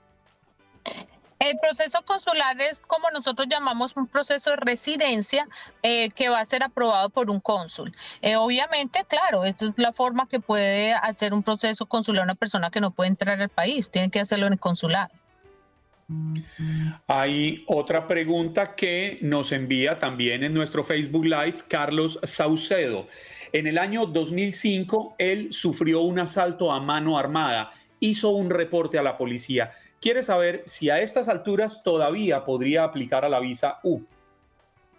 [SPEAKER 8] El proceso consular es como nosotros llamamos un proceso de residencia eh, que va a ser aprobado por un cónsul. Eh, obviamente, claro, esa es la forma que puede hacer un proceso consular una persona que no puede entrar al país, tiene que hacerlo en el consulado.
[SPEAKER 4] Hay otra pregunta que nos envía también en nuestro Facebook Live Carlos Saucedo. En el año 2005, él sufrió un asalto a mano armada, hizo un reporte a la policía. Quiere saber si a estas alturas todavía podría aplicar a la visa U.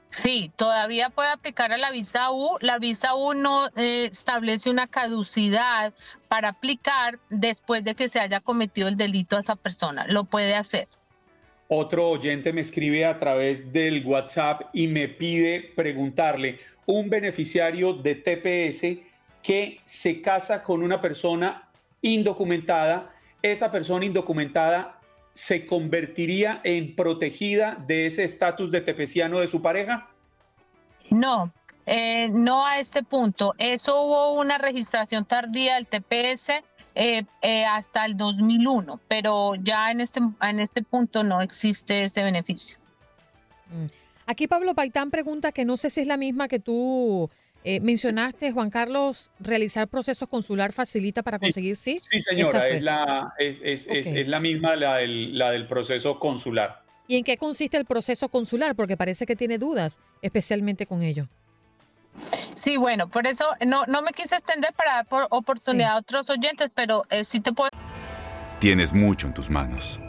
[SPEAKER 8] Sí, todavía puede aplicar a la visa U. La visa U no eh, establece una caducidad para aplicar después de que se haya cometido el delito a esa persona. Lo puede hacer.
[SPEAKER 4] Otro oyente me escribe a través del WhatsApp y me pide preguntarle, un beneficiario de TPS que se casa con una persona indocumentada, esa persona indocumentada se convertiría en protegida de ese estatus de tepeciano de su pareja?
[SPEAKER 8] No, eh, no a este punto. Eso hubo una registración tardía del TPS eh, eh, hasta el 2001, pero ya en este, en este punto no existe ese beneficio.
[SPEAKER 1] Mm. Aquí Pablo Paitán pregunta que no sé si es la misma que tú eh, mencionaste, Juan Carlos, realizar procesos consular facilita para conseguir, ¿sí?
[SPEAKER 4] Sí, señora, es la, es, es, es, la misma la del, la del proceso consular.
[SPEAKER 1] ¿Y en qué consiste el proceso consular? Porque parece que tiene dudas, especialmente con ello.
[SPEAKER 8] Sí, bueno, por eso no, no me quise extender para dar oportunidad a otros oyentes, pero eh, sí te puedo...
[SPEAKER 10] Tienes mucho en tus manos,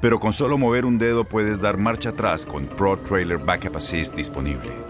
[SPEAKER 10] pero con solo mover un dedo puedes dar marcha atrás con Pro Trailer Backup Assist disponible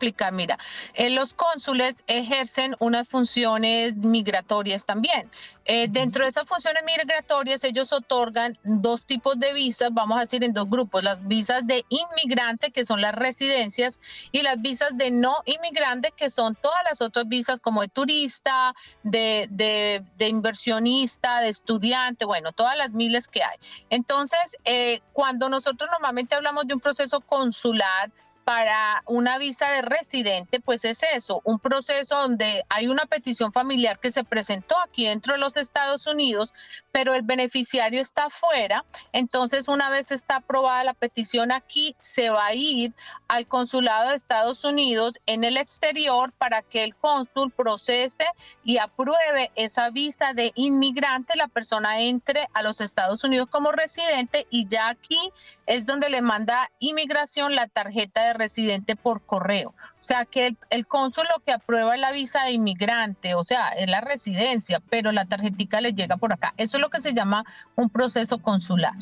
[SPEAKER 8] explicar, mira, eh, los cónsules ejercen unas funciones migratorias también. Eh, dentro de esas funciones migratorias, ellos otorgan dos tipos de visas, vamos a decir en dos grupos, las visas de inmigrante, que son las residencias, y las visas de no inmigrante, que son todas las otras visas como de turista, de, de, de inversionista, de estudiante, bueno, todas las miles que hay. Entonces, eh, cuando nosotros normalmente hablamos de un proceso consular, para una visa de residente, pues es eso, un proceso donde hay una petición familiar que se presentó aquí dentro de los Estados Unidos, pero el beneficiario está afuera. Entonces, una vez está aprobada la petición aquí, se va a ir al consulado de Estados Unidos en el exterior para que el cónsul procese y apruebe esa visa de inmigrante, la persona entre a los Estados Unidos como residente y ya aquí es donde le manda inmigración la tarjeta de residente por correo. O sea que el, cónsul lo que aprueba es la visa de inmigrante, o sea, es la residencia, pero la tarjetica le llega por acá. Eso es lo que se llama un proceso consular.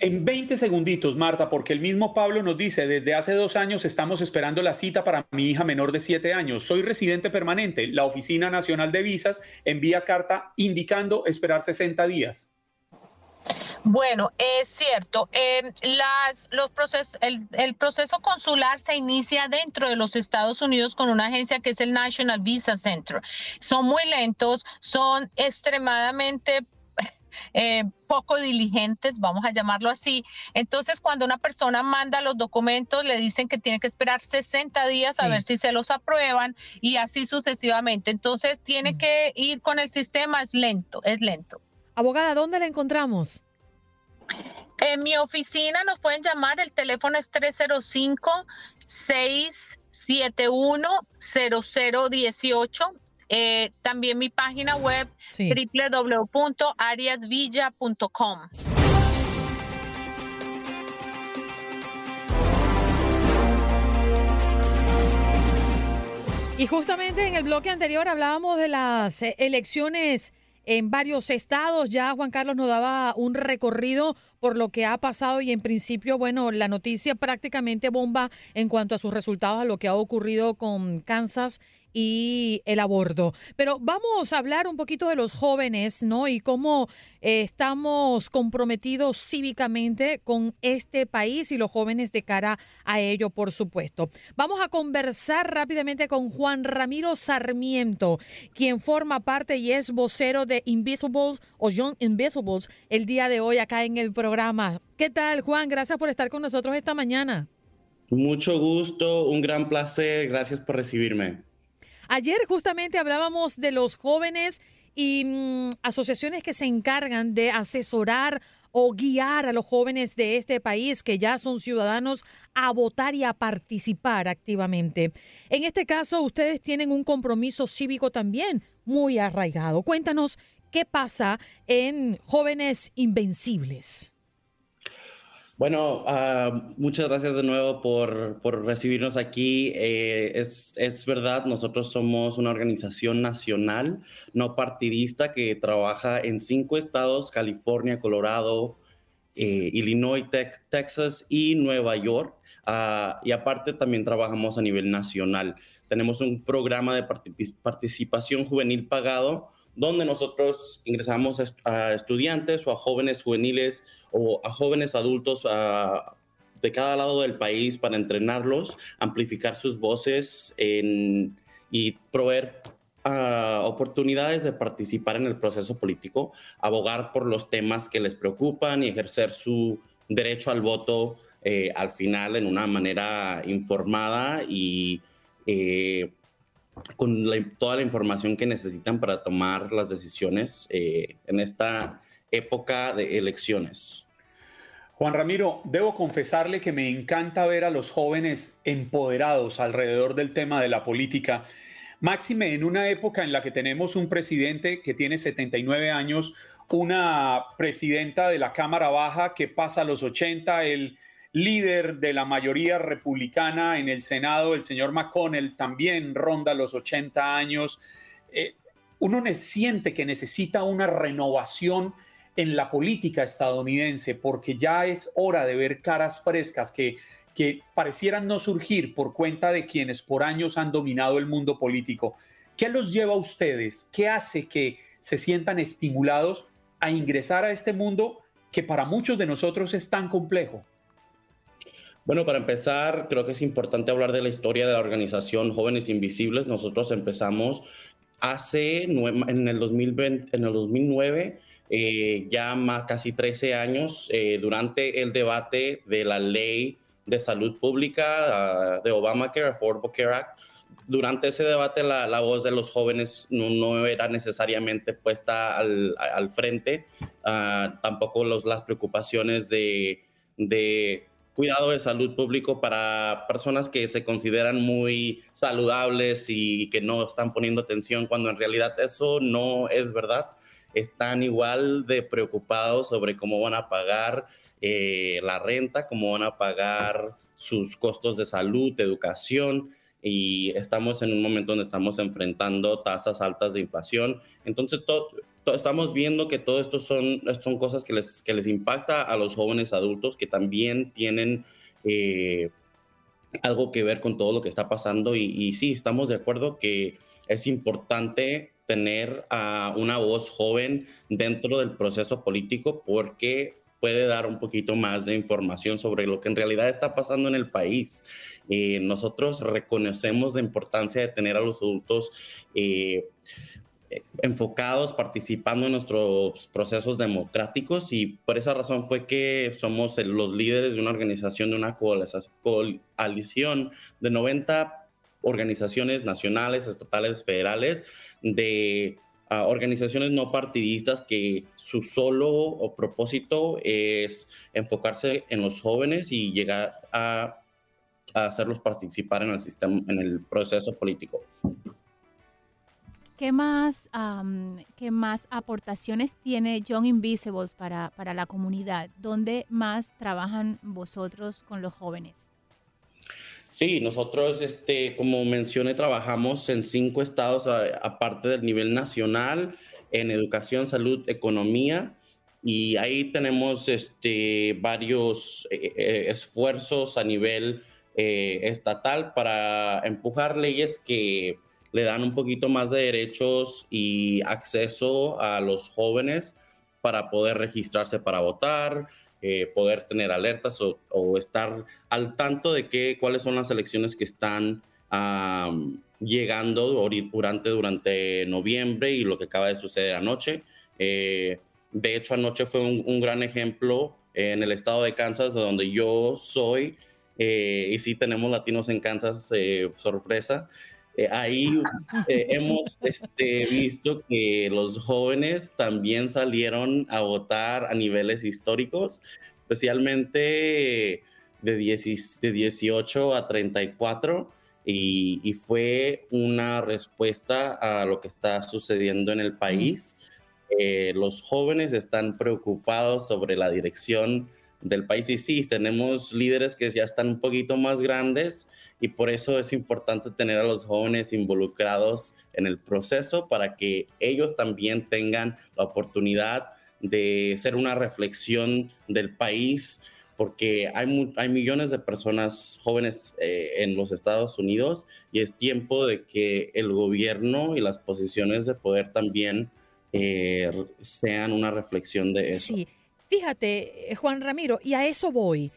[SPEAKER 4] En 20 segunditos, Marta, porque el mismo Pablo nos dice, desde hace dos años estamos esperando la cita para mi hija menor de 7 años. Soy residente permanente. La Oficina Nacional de Visas envía carta indicando esperar 60 días.
[SPEAKER 8] Bueno, es cierto. Em, las, los procesos, el, el, proceso consular se inicia dentro de los Estados Unidos con una agencia que es el National Visa Center. Son muy lentos, son extremadamente eh, poco diligentes, vamos a llamarlo así. Entonces, cuando una persona manda los documentos, le dicen que tiene que esperar 60 días a ver si se los aprueban y así sucesivamente. Entonces, tiene mm. que ir con el sistema, es lento, es lento.
[SPEAKER 1] Abogada, ¿dónde la encontramos?
[SPEAKER 8] En mi oficina nos pueden llamar, el teléfono es 305 671 0018 eh, también mi página web www.ariasvilla.com.
[SPEAKER 1] Y justamente en el bloque anterior hablábamos de las eh, elecciones en varios estados. Ya Juan Carlos nos daba un recorrido por lo que ha pasado y en principio, bueno, la noticia prácticamente bomba en cuanto a sus resultados, a lo que ha ocurrido con Kansas y el aborto. Pero vamos a hablar un poquito de los jóvenes, ¿no? Y cómo eh, estamos comprometidos cívicamente con este país y los jóvenes de cara a ello, por supuesto. Vamos a conversar rápidamente con Juan Ramiro Sarmiento, quien forma parte y es vocero de Invisibles o Young Invisibles el día de hoy acá en el programa. ¿Qué tal, Juan? Gracias por estar con nosotros esta mañana.
[SPEAKER 11] Mucho gusto, un gran placer, gracias por recibirme.
[SPEAKER 1] Ayer justamente hablábamos de los jóvenes y mm, asociaciones que se encargan de asesorar o guiar a los jóvenes de este país que ya son ciudadanos a votar y a participar activamente. En este caso, ustedes tienen un compromiso cívico también muy arraigado. Cuéntanos qué pasa en Jóvenes Invencibles.
[SPEAKER 11] Bueno, uh, muchas gracias de nuevo por, recibirnos aquí. Eh, es, es, verdad, nosotros somos una organización nacional, no partidista, que trabaja en cinco estados, California, Colorado, eh, Illinois, Texas y Nueva York. Uh, y aparte también trabajamos a nivel nacional. Tenemos un programa de participación juvenil pagado donde nosotros ingresamos a estudiantes o a jóvenes juveniles o a jóvenes adultos de cada lado del país para entrenarlos, amplificar sus voces y proveer ah, oportunidades de participar en el proceso político, abogar por los temas que les preocupan y ejercer su derecho al voto eh, al final en una manera informada y eh, con toda la información que necesitan para tomar las decisiones eh, en esta época de elecciones.
[SPEAKER 4] Juan Ramiro, debo confesarle que me encanta ver a los jóvenes empoderados alrededor del tema de la política. Máxime, en una época en la que tenemos un presidente que tiene 79 años, una presidenta de la Cámara Baja que pasa a los 80, el líder de la mayoría republicana en el Senado, el señor McConnell, también ronda los 80 años. Eh, uno siente que necesita una renovación en la política estadounidense porque ya es hora de ver caras frescas que, que parecieran no surgir por cuenta de quienes por años han dominado el mundo político. ¿Qué los lleva a ustedes? ¿Qué hace que se sientan estimulados a ingresar a este mundo que para muchos de nosotros es tan complejo?
[SPEAKER 11] Bueno, para empezar, creo que es importante hablar de la historia de la organización Jóvenes Invisibles. Nosotros empezamos hace, en el, 2020, en el 2009, eh, ya más casi 13 años, eh, durante el debate de la ley de salud pública uh, de Obamacare, Affordable Care Act. Durante ese debate la, voz de los jóvenes no, era necesariamente puesta al, al frente, uh, tampoco los, las preocupaciones de, de cuidado de salud público para personas que se consideran muy saludables y que no están poniendo atención cuando en realidad eso no es verdad. Están igual de preocupados sobre cómo van a pagar eh, la renta, cómo van a pagar sus costos de salud, de educación, y estamos en un momento donde estamos enfrentando tasas altas de inflación. Entonces, todo, estamos viendo que todo esto son, son cosas que les, que les impacta a los jóvenes adultos que también tienen eh, algo que ver con todo lo que está pasando y, sí, estamos de acuerdo que es importante tener a una voz joven dentro del proceso político porque puede dar un poquito más de información sobre lo que en realidad está pasando en el país. Eh, nosotros reconocemos la importancia de tener a los adultos eh, enfocados, participando en nuestros procesos democráticos y por esa razón fue que somos los líderes de una organización, de una coalición de 90 organizaciones nacionales, estatales, federales, de ah, organizaciones no partidistas que su solo propósito es enfocarse en los jóvenes y llegar a, hacerlos participar en el sistema, en el proceso político.
[SPEAKER 5] ¿Qué más, ¿Qué más aportaciones tiene Young Invisibles para, para la comunidad? ¿Dónde más trabajan vosotros con los jóvenes?
[SPEAKER 11] Sí, nosotros, este, como mencioné, trabajamos en cinco estados, aparte del nivel nacional, en educación, salud, economía, y ahí tenemos este, varios eh, eh, esfuerzos a nivel eh, estatal para empujar leyes que le dan un poquito más de derechos y acceso a los jóvenes para poder registrarse para votar, eh, poder tener alertas o, estar al tanto de qué, cuáles son las elecciones que están llegando durante, durante noviembre y lo que acaba de suceder anoche. Eh, de hecho, anoche fue un, gran ejemplo en el estado de Kansas, de donde yo soy, eh, y sí tenemos latinos en Kansas, sorpresa. Eh, ahí eh, hemos este, visto que los jóvenes también salieron a votar a niveles históricos, especialmente de, 18 a 34. Y, y, fue una respuesta a lo que está sucediendo en el país. Eh, los jóvenes están preocupados sobre la dirección del país y sí, tenemos líderes que ya están un poquito más grandes y por eso es importante tener a los jóvenes involucrados en el proceso para que ellos también tengan la oportunidad de ser una reflexión del país, porque hay, hay millones de personas jóvenes eh, en los Estados Unidos y es tiempo de que el gobierno y las posiciones de poder también eh, sean una reflexión de eso.
[SPEAKER 1] Fíjate, eh, Juan Ramiro, y a eso voy.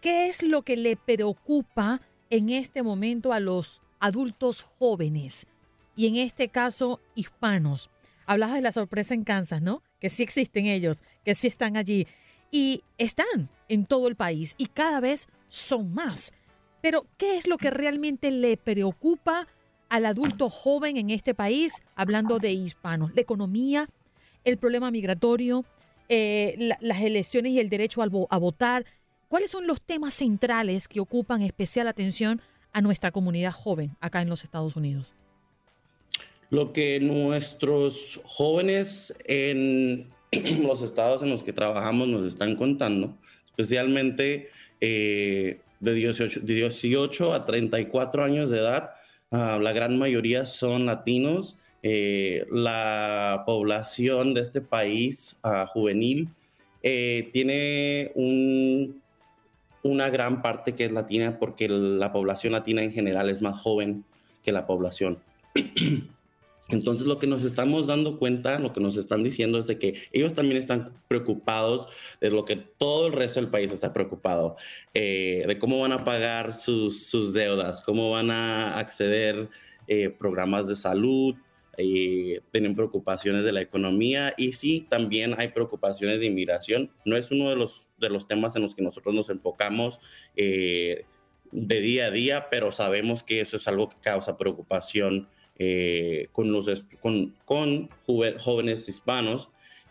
[SPEAKER 1] ¿Qué es lo que le preocupa en este momento a los adultos jóvenes y en este caso hispanos? Hablabas de la sorpresa en Kansas, ¿no? Que sí existen ellos, que sí están allí y están en todo el país y cada vez son más. Pero, ¿qué es lo que realmente le preocupa al adulto joven en este país, hablando de hispanos, la economía, el problema migratorio, eh, las elecciones y el derecho a, votar. ¿Cuáles son los temas centrales que ocupan especial atención a nuestra comunidad joven acá en los Estados Unidos?
[SPEAKER 11] Lo que nuestros jóvenes en los estados en los que trabajamos nos están contando, especialmente eh, de, 18, de 18 a 34 años de edad, Ah, la gran mayoría son latinos. Eh, la población de este país ah, juvenil eh, tiene una gran parte que es latina porque la población latina en general es más joven que la población. Entonces lo que nos estamos dando cuenta, lo que nos están diciendo es de que ellos también están preocupados de lo que todo el resto del país está preocupado, eh, de cómo van a pagar sus, deudas, cómo van a acceder eh, programas de salud, eh, tienen preocupaciones de la economía y sí, también hay preocupaciones de inmigración. No es uno de los, de los temas en los que nosotros nos enfocamos de día a día, pero sabemos que eso es algo que causa preocupación eh, con, los con, con jóvenes hispanos.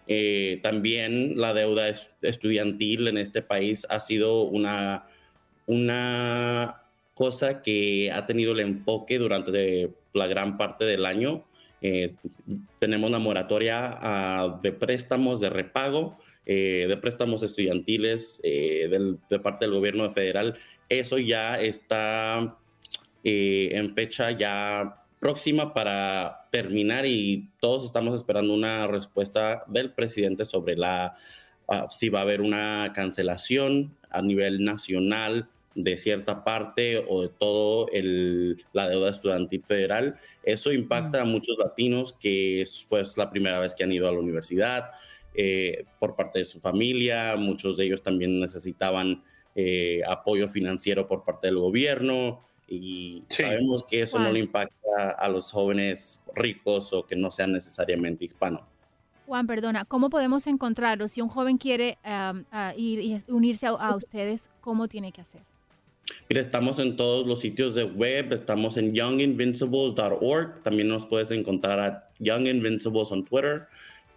[SPEAKER 11] Eh, también la deuda estudiantil en este país ha sido una, una cosa que ha tenido el enfoque durante la gran parte del año. Eh, tenemos una moratoria ah, de préstamos de repago, de préstamos estudiantiles de parte del gobierno federal. Eso ya está en fecha ya próxima para terminar y todos estamos esperando una respuesta del presidente sobre la ah, si va a haber una cancelación a nivel nacional de cierta parte o de todo el, la deuda estudiantil federal. Eso impacta a muchos latinos que fue la primera vez que han ido a la universidad eh, por parte de su familia. Muchos de ellos también necesitaban eh, apoyo financiero por parte del gobierno y sabemos que eso no le impacta a los jóvenes ricos o que no sean necesariamente hispanos.
[SPEAKER 5] Juan, perdona, ¿cómo podemos encontrarlos? Si un joven quiere ir y unirse a, ustedes, ¿cómo tiene que hacer?
[SPEAKER 11] Estamos en todos los sitios de web, estamos en younginvincibles.org, también nos puedes encontrar a Young Invincibles en Twitter,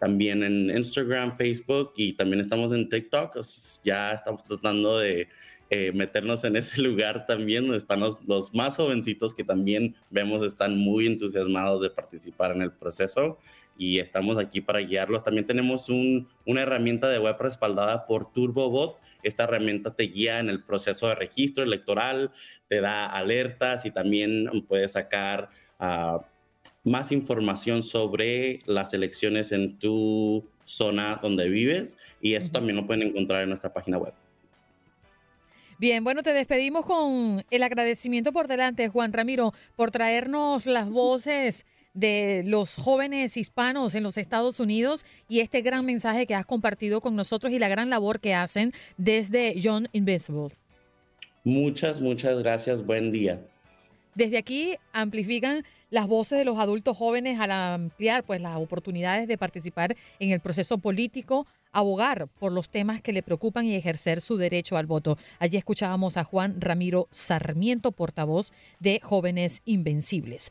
[SPEAKER 11] también en Instagram, Facebook y también estamos en TikTok. Ya estamos tratando de eh, meternos en ese lugar también, donde están los, más jovencitos que también vemos están muy entusiasmados de participar en el proceso y estamos aquí para guiarlos. También tenemos una herramienta de web respaldada por TurboBot. Esta herramienta te guía en el proceso de registro electoral, te da alertas y también puedes sacar ah, más información sobre las elecciones en tu zona donde vives y eso también lo pueden encontrar en nuestra página web.
[SPEAKER 1] Bien, bueno, te despedimos con el agradecimiento por delante, Juan Ramiro, por traernos las voces de los jóvenes hispanos en los Estados Unidos y este gran mensaje que has compartido con nosotros y la gran labor que hacen desde John Invincible.
[SPEAKER 11] Muchas, muchas gracias. Buen día.
[SPEAKER 1] Desde aquí amplifican las voces de los adultos jóvenes al ampliar pues las oportunidades de participar en el proceso político abogar por los temas que le preocupan y ejercer su derecho al voto. Allí escuchábamos a Juan Ramiro Sarmiento, portavoz de Jóvenes Invencibles.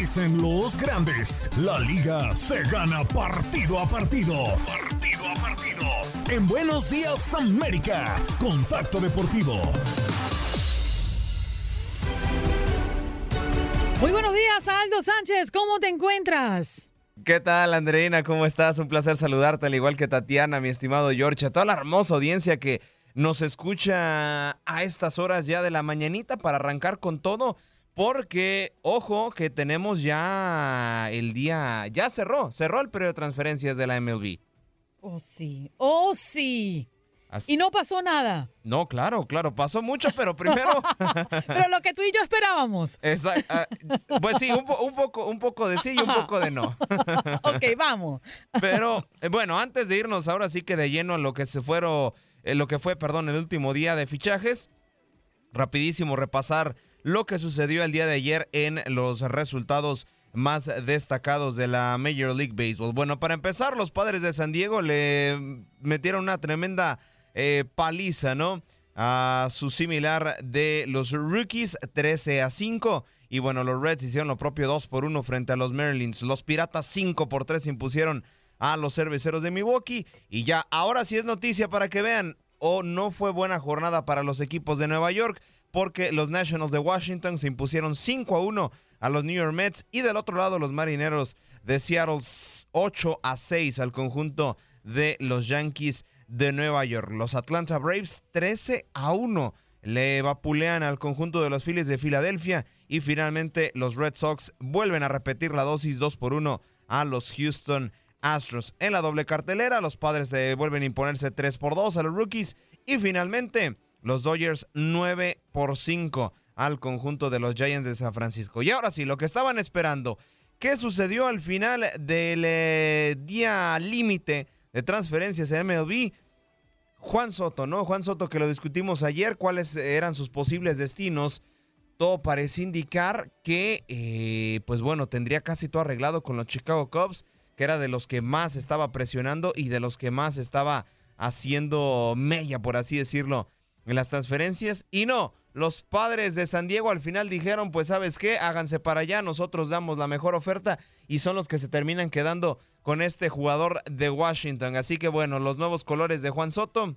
[SPEAKER 2] Dicen los grandes, la liga se gana partido a partido. Partido a partido. En Buenos Días América, Contacto Deportivo.
[SPEAKER 1] Muy buenos días, Aldo Sánchez. ¿Cómo te encuentras?
[SPEAKER 12] ¿Qué tal, Andreina? ¿Cómo estás? Un placer saludarte, al igual que Tatiana, mi estimado George, a toda la hermosa audiencia que nos escucha a estas horas ya de la mañanita para arrancar con todo. Porque, ojo, que tenemos ya el día, ya cerró, cerró el periodo de transferencias de la MLB.
[SPEAKER 1] Oh, sí, oh, sí. Y no pasó nada.
[SPEAKER 12] No, claro, claro, pasó mucho, pero primero...
[SPEAKER 1] pero lo que tú y yo esperábamos.
[SPEAKER 12] Exacto. Ah, pues sí, un, poco, un poco de sí y un poco de no.
[SPEAKER 1] ok, vamos.
[SPEAKER 12] pero, eh, bueno, antes de irnos ahora sí que de lleno a lo que se fueron, eh, lo que fue, perdón, el último día de fichajes, rapidísimo repasar lo que sucedió el día de ayer en los resultados más destacados de la Major League Baseball. Bueno, para empezar, los padres de San Diego le metieron una tremenda eh, paliza, ¿no? A su similar de los rookies, 13 a 5. Y bueno, los Reds hicieron lo propio 2 por 1 frente a los Marlins. Los Piratas 5 por 3 impusieron a los cerveceros de Milwaukee. Y ya, ahora sí es noticia para que vean, o no fue buena jornada para los equipos de Nueva York porque los Nationals de Washington se impusieron 5 a 1 a los New York Mets y del otro lado los Marineros de Seattle 8 a 6 al conjunto de los Yankees de Nueva York. Los Atlanta Braves 13 a 1 le vapulean al conjunto de los Phillies de Filadelfia y finalmente los Red Sox vuelven a repetir la dosis 2 por 1 a los Houston Astros. En la doble cartelera los padres vuelven a imponerse 3 por 2 a los rookies y finalmente los Dodgers 9 por 5 al conjunto de los Giants de San Francisco. Y ahora sí, lo que estaban esperando, ¿qué sucedió al final del eh, día límite de transferencias en MLB? Juan Soto, ¿no? Juan Soto que lo discutimos ayer, cuáles eran sus posibles destinos. Todo parece indicar que, eh, pues bueno, tendría casi todo arreglado con los Chicago Cubs, que era de los que más estaba presionando y de los que más estaba haciendo mella, por así decirlo, en las transferencias. Y no, los padres de San Diego al final dijeron, pues sabes qué, háganse para allá, nosotros damos la mejor oferta y son los que se terminan quedando con este jugador de Washington. Así que bueno, los nuevos colores de Juan Soto,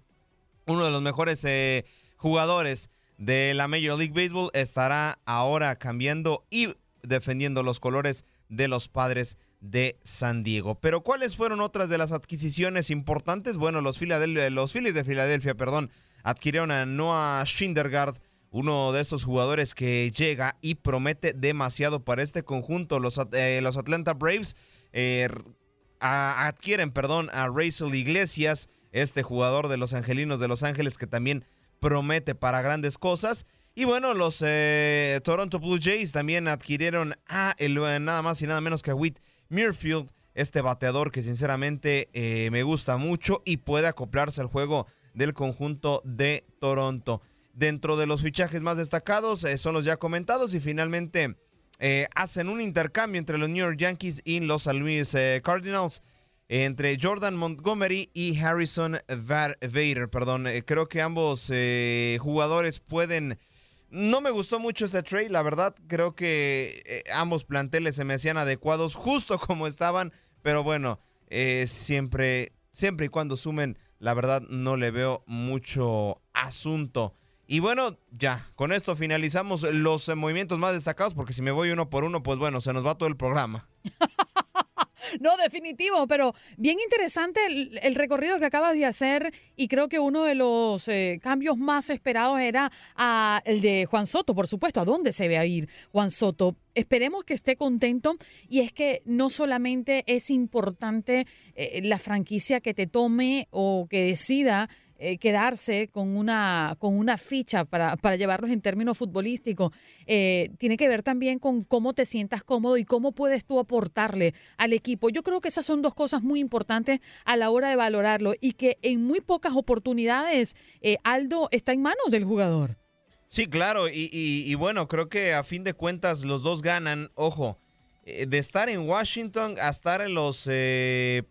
[SPEAKER 12] uno de los mejores eh, jugadores de la Major League Baseball, estará ahora cambiando y defendiendo los colores de los padres de San Diego. Pero ¿cuáles fueron otras de las adquisiciones importantes? Bueno, los, Phillies de Filadelfia, perdón, adquirieron a Noah Schindergaard, uno de estos jugadores que llega y promete demasiado para este conjunto. Los, eh, los Atlanta Braves eh, adquieren, perdón, a Rachel Iglesias, este jugador de los Angelinos de Los Ángeles que también promete para grandes cosas. Y bueno, los eh, Toronto Blue Jays también adquirieron a nada más y nada menos que a Whit Muirfield, este bateador que sinceramente me gusta mucho y puede acoplarse al juego del conjunto de Toronto. Dentro de los fichajes más destacados eh, son los ya comentados y finalmente eh, hacen un intercambio entre los New York Yankees y los San Luis eh, Cardinals entre Jordan Montgomery y Harrison Vader. Perdón, creo que ambos jugadores pueden... No me gustó mucho ese trade, la verdad. Creo que ambos planteles se me hacían adecuados justo como estaban. Pero bueno, siempre, siempre y cuando sumen la verdad no le veo mucho asunto. Y bueno, ya, con esto finalizamos los movimientos más destacados, porque si me voy uno por uno, pues bueno, se nos va todo el programa.
[SPEAKER 1] No, definitivo, pero bien interesante el, recorrido que acabas de hacer y creo que uno de los eh, cambios más esperados era el de Juan Soto, por supuesto. ¿A dónde se ve a ir Juan Soto? Esperemos que esté contento y es que no solamente es importante eh, la franquicia que te tome o que decida eh, quedarse con una, con una ficha para, para llevarlos en términos futbolísticos. Eh, tiene que ver también con cómo te sientas cómodo y cómo puedes tú aportarle al equipo. Yo creo que esas son dos cosas muy importantes a la hora de valorarlo y que en muy pocas oportunidades eh, Aldo está en manos del jugador.
[SPEAKER 12] Sí, claro, y, y, bueno, creo que a fin de cuentas los dos ganan, ojo, de estar en Washington a estar en los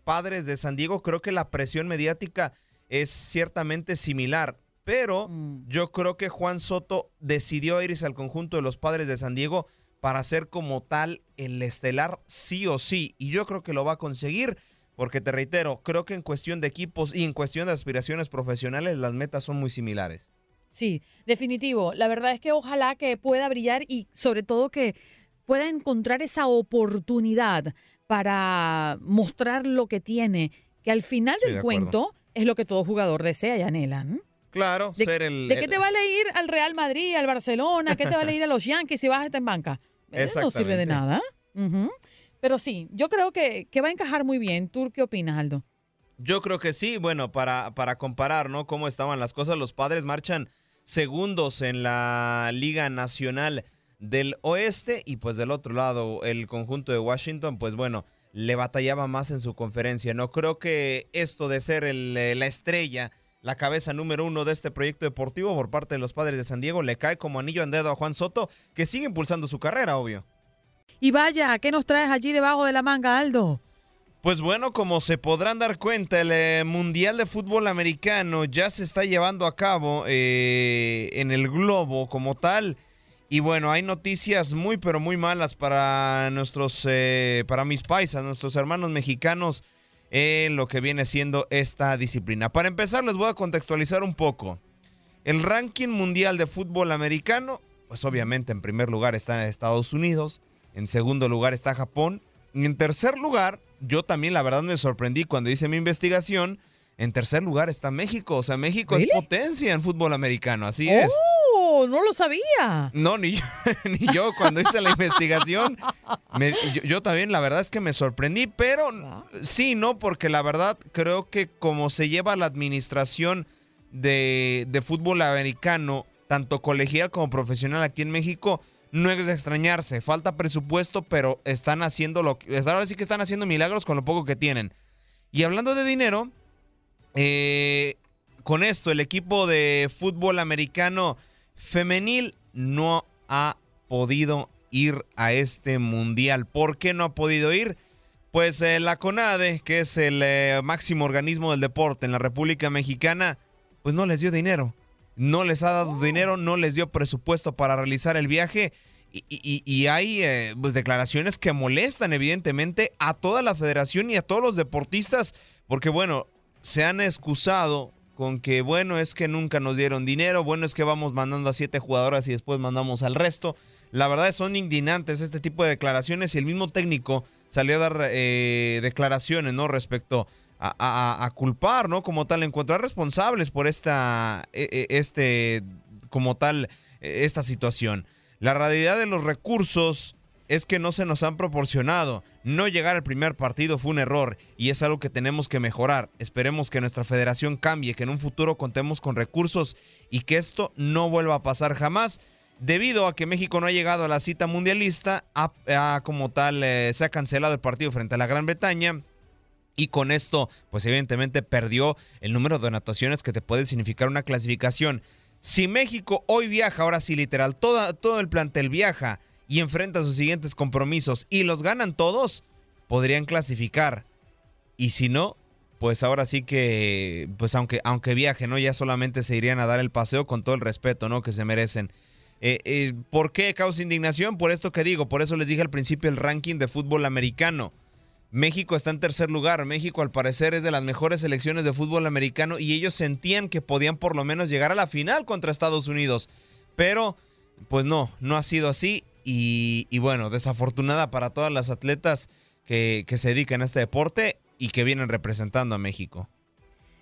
[SPEAKER 12] padres de San Diego, creo que la presión mediática es ciertamente similar, pero mm. yo creo que Juan Soto decidió irse al conjunto de los padres de San Diego para ser como tal el estelar sí o sí, y yo creo que lo va a conseguir. Porque te reitero, creo que en cuestión de equipos y en cuestión de aspiraciones profesionales las metas son muy similares.
[SPEAKER 1] Sí, definitivo. La verdad es que ojalá que pueda brillar y sobre todo que pueda encontrar esa oportunidad para mostrar lo que tiene, que al final del cuento es lo que todo jugador desea y anhela.
[SPEAKER 12] Claro,
[SPEAKER 1] de,
[SPEAKER 12] ser el.
[SPEAKER 1] ¿De qué te vale ir al Real Madrid, al Barcelona? ¿Qué te vale ir a los Yankees si vas a estar en banca? Eh, no sirve de nada. Pero sí, yo creo que, que va a encajar muy bien. ¿Tú qué opinas, Aldo?
[SPEAKER 12] Yo creo que sí. Bueno, para, para comparar, ¿no? Cómo estaban las cosas, los padres marchan segundos en la Liga Nacional del Oeste y pues del otro lado el conjunto de Washington, pues bueno, le batallaba más en su conferencia. No creo que esto de ser eh, la estrella, la cabeza número uno de este proyecto deportivo por parte de los padres de San Diego le cae como anillo en dedo a Juan Soto, que sigue impulsando su carrera, obvio.
[SPEAKER 1] Y vaya, ¿qué nos traes allí debajo de la manga, Aldo?
[SPEAKER 12] Pues bueno, como se podrán dar cuenta, el eh, Mundial de Fútbol Americano ya se está llevando a cabo eh, en el globo como tal. Y bueno, hay noticias muy pero muy malas para nuestros, eh, para mis paisas, nuestros hermanos mexicanos en lo que viene siendo esta disciplina. Para empezar, les voy a contextualizar un poco. El ranking mundial de fútbol americano, pues obviamente en primer lugar está en Estados Unidos, en segundo lugar está Japón, y en tercer lugar, yo también la verdad me sorprendí cuando hice mi investigación, en tercer lugar está México, o sea, México es potencia en fútbol americano, así es.
[SPEAKER 1] No lo sabía.
[SPEAKER 12] No, ni yo, ni yo cuando hice la investigación. yo, también, la verdad es que me sorprendí, pero sí, no, porque la verdad creo que como se lleva la administración de, fútbol americano, tanto colegial como profesional aquí en México, no es de extrañarse. Falta presupuesto, pero están haciendo lo que. Ahora sí que están haciendo milagros con lo poco que tienen. Y hablando de dinero, eh, con esto, el equipo de fútbol americano femenil no ha podido ir a este mundial. ¿Por qué no ha podido ir? Pues eh, la CONADE, que es el eh, máximo organismo del deporte en la República Mexicana, pues no les dio dinero. No les ha dado dinero, no les dio presupuesto para realizar el viaje. Y, hay eh, pues, declaraciones que molestan evidentemente a toda la federación y a todos los deportistas, porque bueno, se han excusado con que, bueno, es que nunca nos dieron dinero, bueno, es que vamos mandando a siete jugadoras y después mandamos al resto. La verdad son indignantes este tipo de declaraciones y el mismo técnico salió a dar eh, declaraciones, ¿no? Respecto a, culpar, ¿no? Como tal, encontrar responsables por esta, e, e, este, como tal, e, esta situación. La realidad de los recursos es que no se nos han proporcionado. No llegar al primer partido fue un error y es algo que tenemos que mejorar. Esperemos que nuestra federación cambie, que en un futuro contemos con recursos y que esto no vuelva a pasar jamás. Debido a que México no ha llegado a la cita mundialista, como tal eh, se ha cancelado el partido frente a la Gran Bretaña. Y con esto, pues evidentemente perdió el número de anotaciones que te puede significar una clasificación. Si México hoy viaja, ahora sí literal, todo el plantel viaja y enfrenta sus siguientes compromisos y los ganan todos, podrían clasificar. Y si no, pues ahora sí que, pues aunque, aunque viajen, ¿no? Ya solamente se irían a dar el paseo con todo el respeto, ¿no? Que se merecen. Eh, eh, ¿Por qué causa indignación? Por esto que digo, por eso les dije al principio el ranking de fútbol americano. México está en tercer lugar. México al parecer es de las mejores selecciones de fútbol americano y ellos sentían que podían por lo menos llegar a la final contra Estados Unidos. Pero, pues no, no ha sido así y, bueno, desafortunada para todas las atletas que, se dedican a este deporte y que vienen representando a México.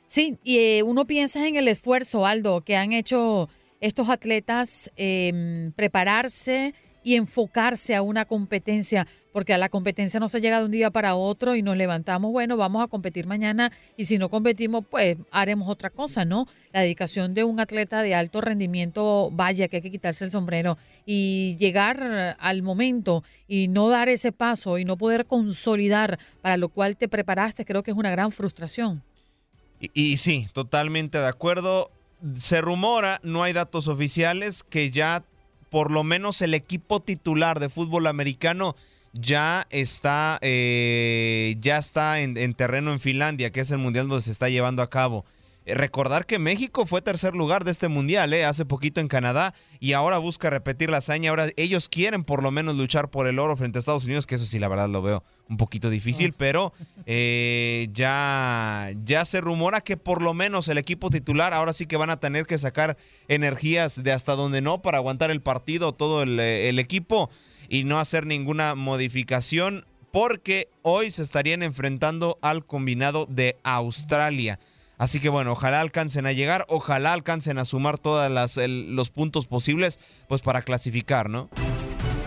[SPEAKER 1] Sí, y eh, uno piensa en el esfuerzo, Aldo, que han hecho estos atletas em, prepararse y enfocarse a una competencia, porque a la competencia no se llega de un día para otro y nos levantamos, bueno, vamos a competir mañana y si no competimos, pues haremos otra cosa, ¿no? La dedicación de un atleta de alto rendimiento, vaya que hay que quitarse el sombrero y llegar al momento y no dar ese paso y no poder consolidar para lo cual te preparaste, creo que es una gran frustración.
[SPEAKER 12] Y, y sí, totalmente de acuerdo. Se rumora, no hay datos oficiales, que ya por lo menos el equipo titular de fútbol americano ya está, eh, ya está en, en, terreno en Finlandia, que es el mundial donde se está llevando a cabo. Eh, recordar que México fue tercer lugar de este mundial, eh, hace poquito en Canadá, y ahora busca repetir la hazaña. Ahora ellos quieren por lo menos luchar por el oro frente a Estados Unidos, que eso sí, la verdad lo veo un poquito difícil, pero eh, ya, ya se rumora que por lo menos el equipo titular ahora sí que van a tener que sacar energías de hasta donde no para aguantar el partido, todo el, el equipo y no hacer ninguna modificación porque hoy se estarían enfrentando al combinado de Australia. Así que bueno, ojalá alcancen a llegar, ojalá alcancen a sumar todos los puntos posibles pues para clasificar, ¿no?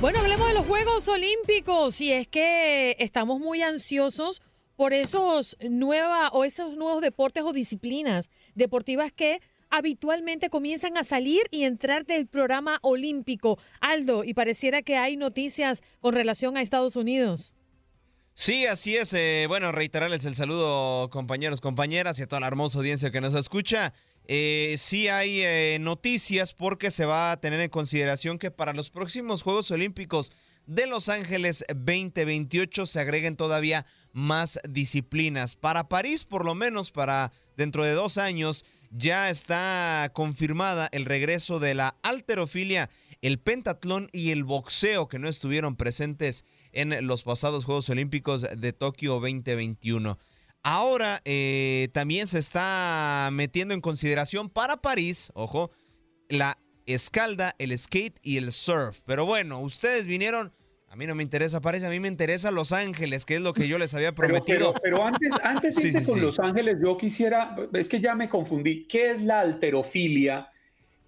[SPEAKER 1] Bueno, hablemos de los Juegos Olímpicos y es que estamos muy ansiosos por esos nueva o esos nuevos deportes o disciplinas deportivas que habitualmente comienzan a salir y entrar del programa olímpico. Aldo, y pareciera que hay noticias con relación a Estados Unidos.
[SPEAKER 12] Sí, así es. Eh, bueno, reiterarles el saludo, compañeros, compañeras y a toda la hermosa audiencia que nos escucha. Eh, sí hay eh, noticias porque se va a tener en consideración que para los próximos Juegos Olímpicos de Los Ángeles 2028 se agreguen todavía más disciplinas. Para París, por lo menos para dentro de dos años, ya está confirmada el regreso de la alterofilia, el pentatlón y el boxeo que no estuvieron presentes en los pasados Juegos Olímpicos de Tokio 2021. Ahora eh, también se está metiendo en consideración para París, ojo, la escalda, el skate y el surf. Pero bueno, ustedes vinieron a mí no me interesa París, a mí me interesa Los Ángeles, que es lo que yo les había prometido.
[SPEAKER 4] Pero, pero, antes, antes de sí, sí, con sí. Los Ángeles, yo quisiera, es que ya me confundí, ¿qué es la alterofilia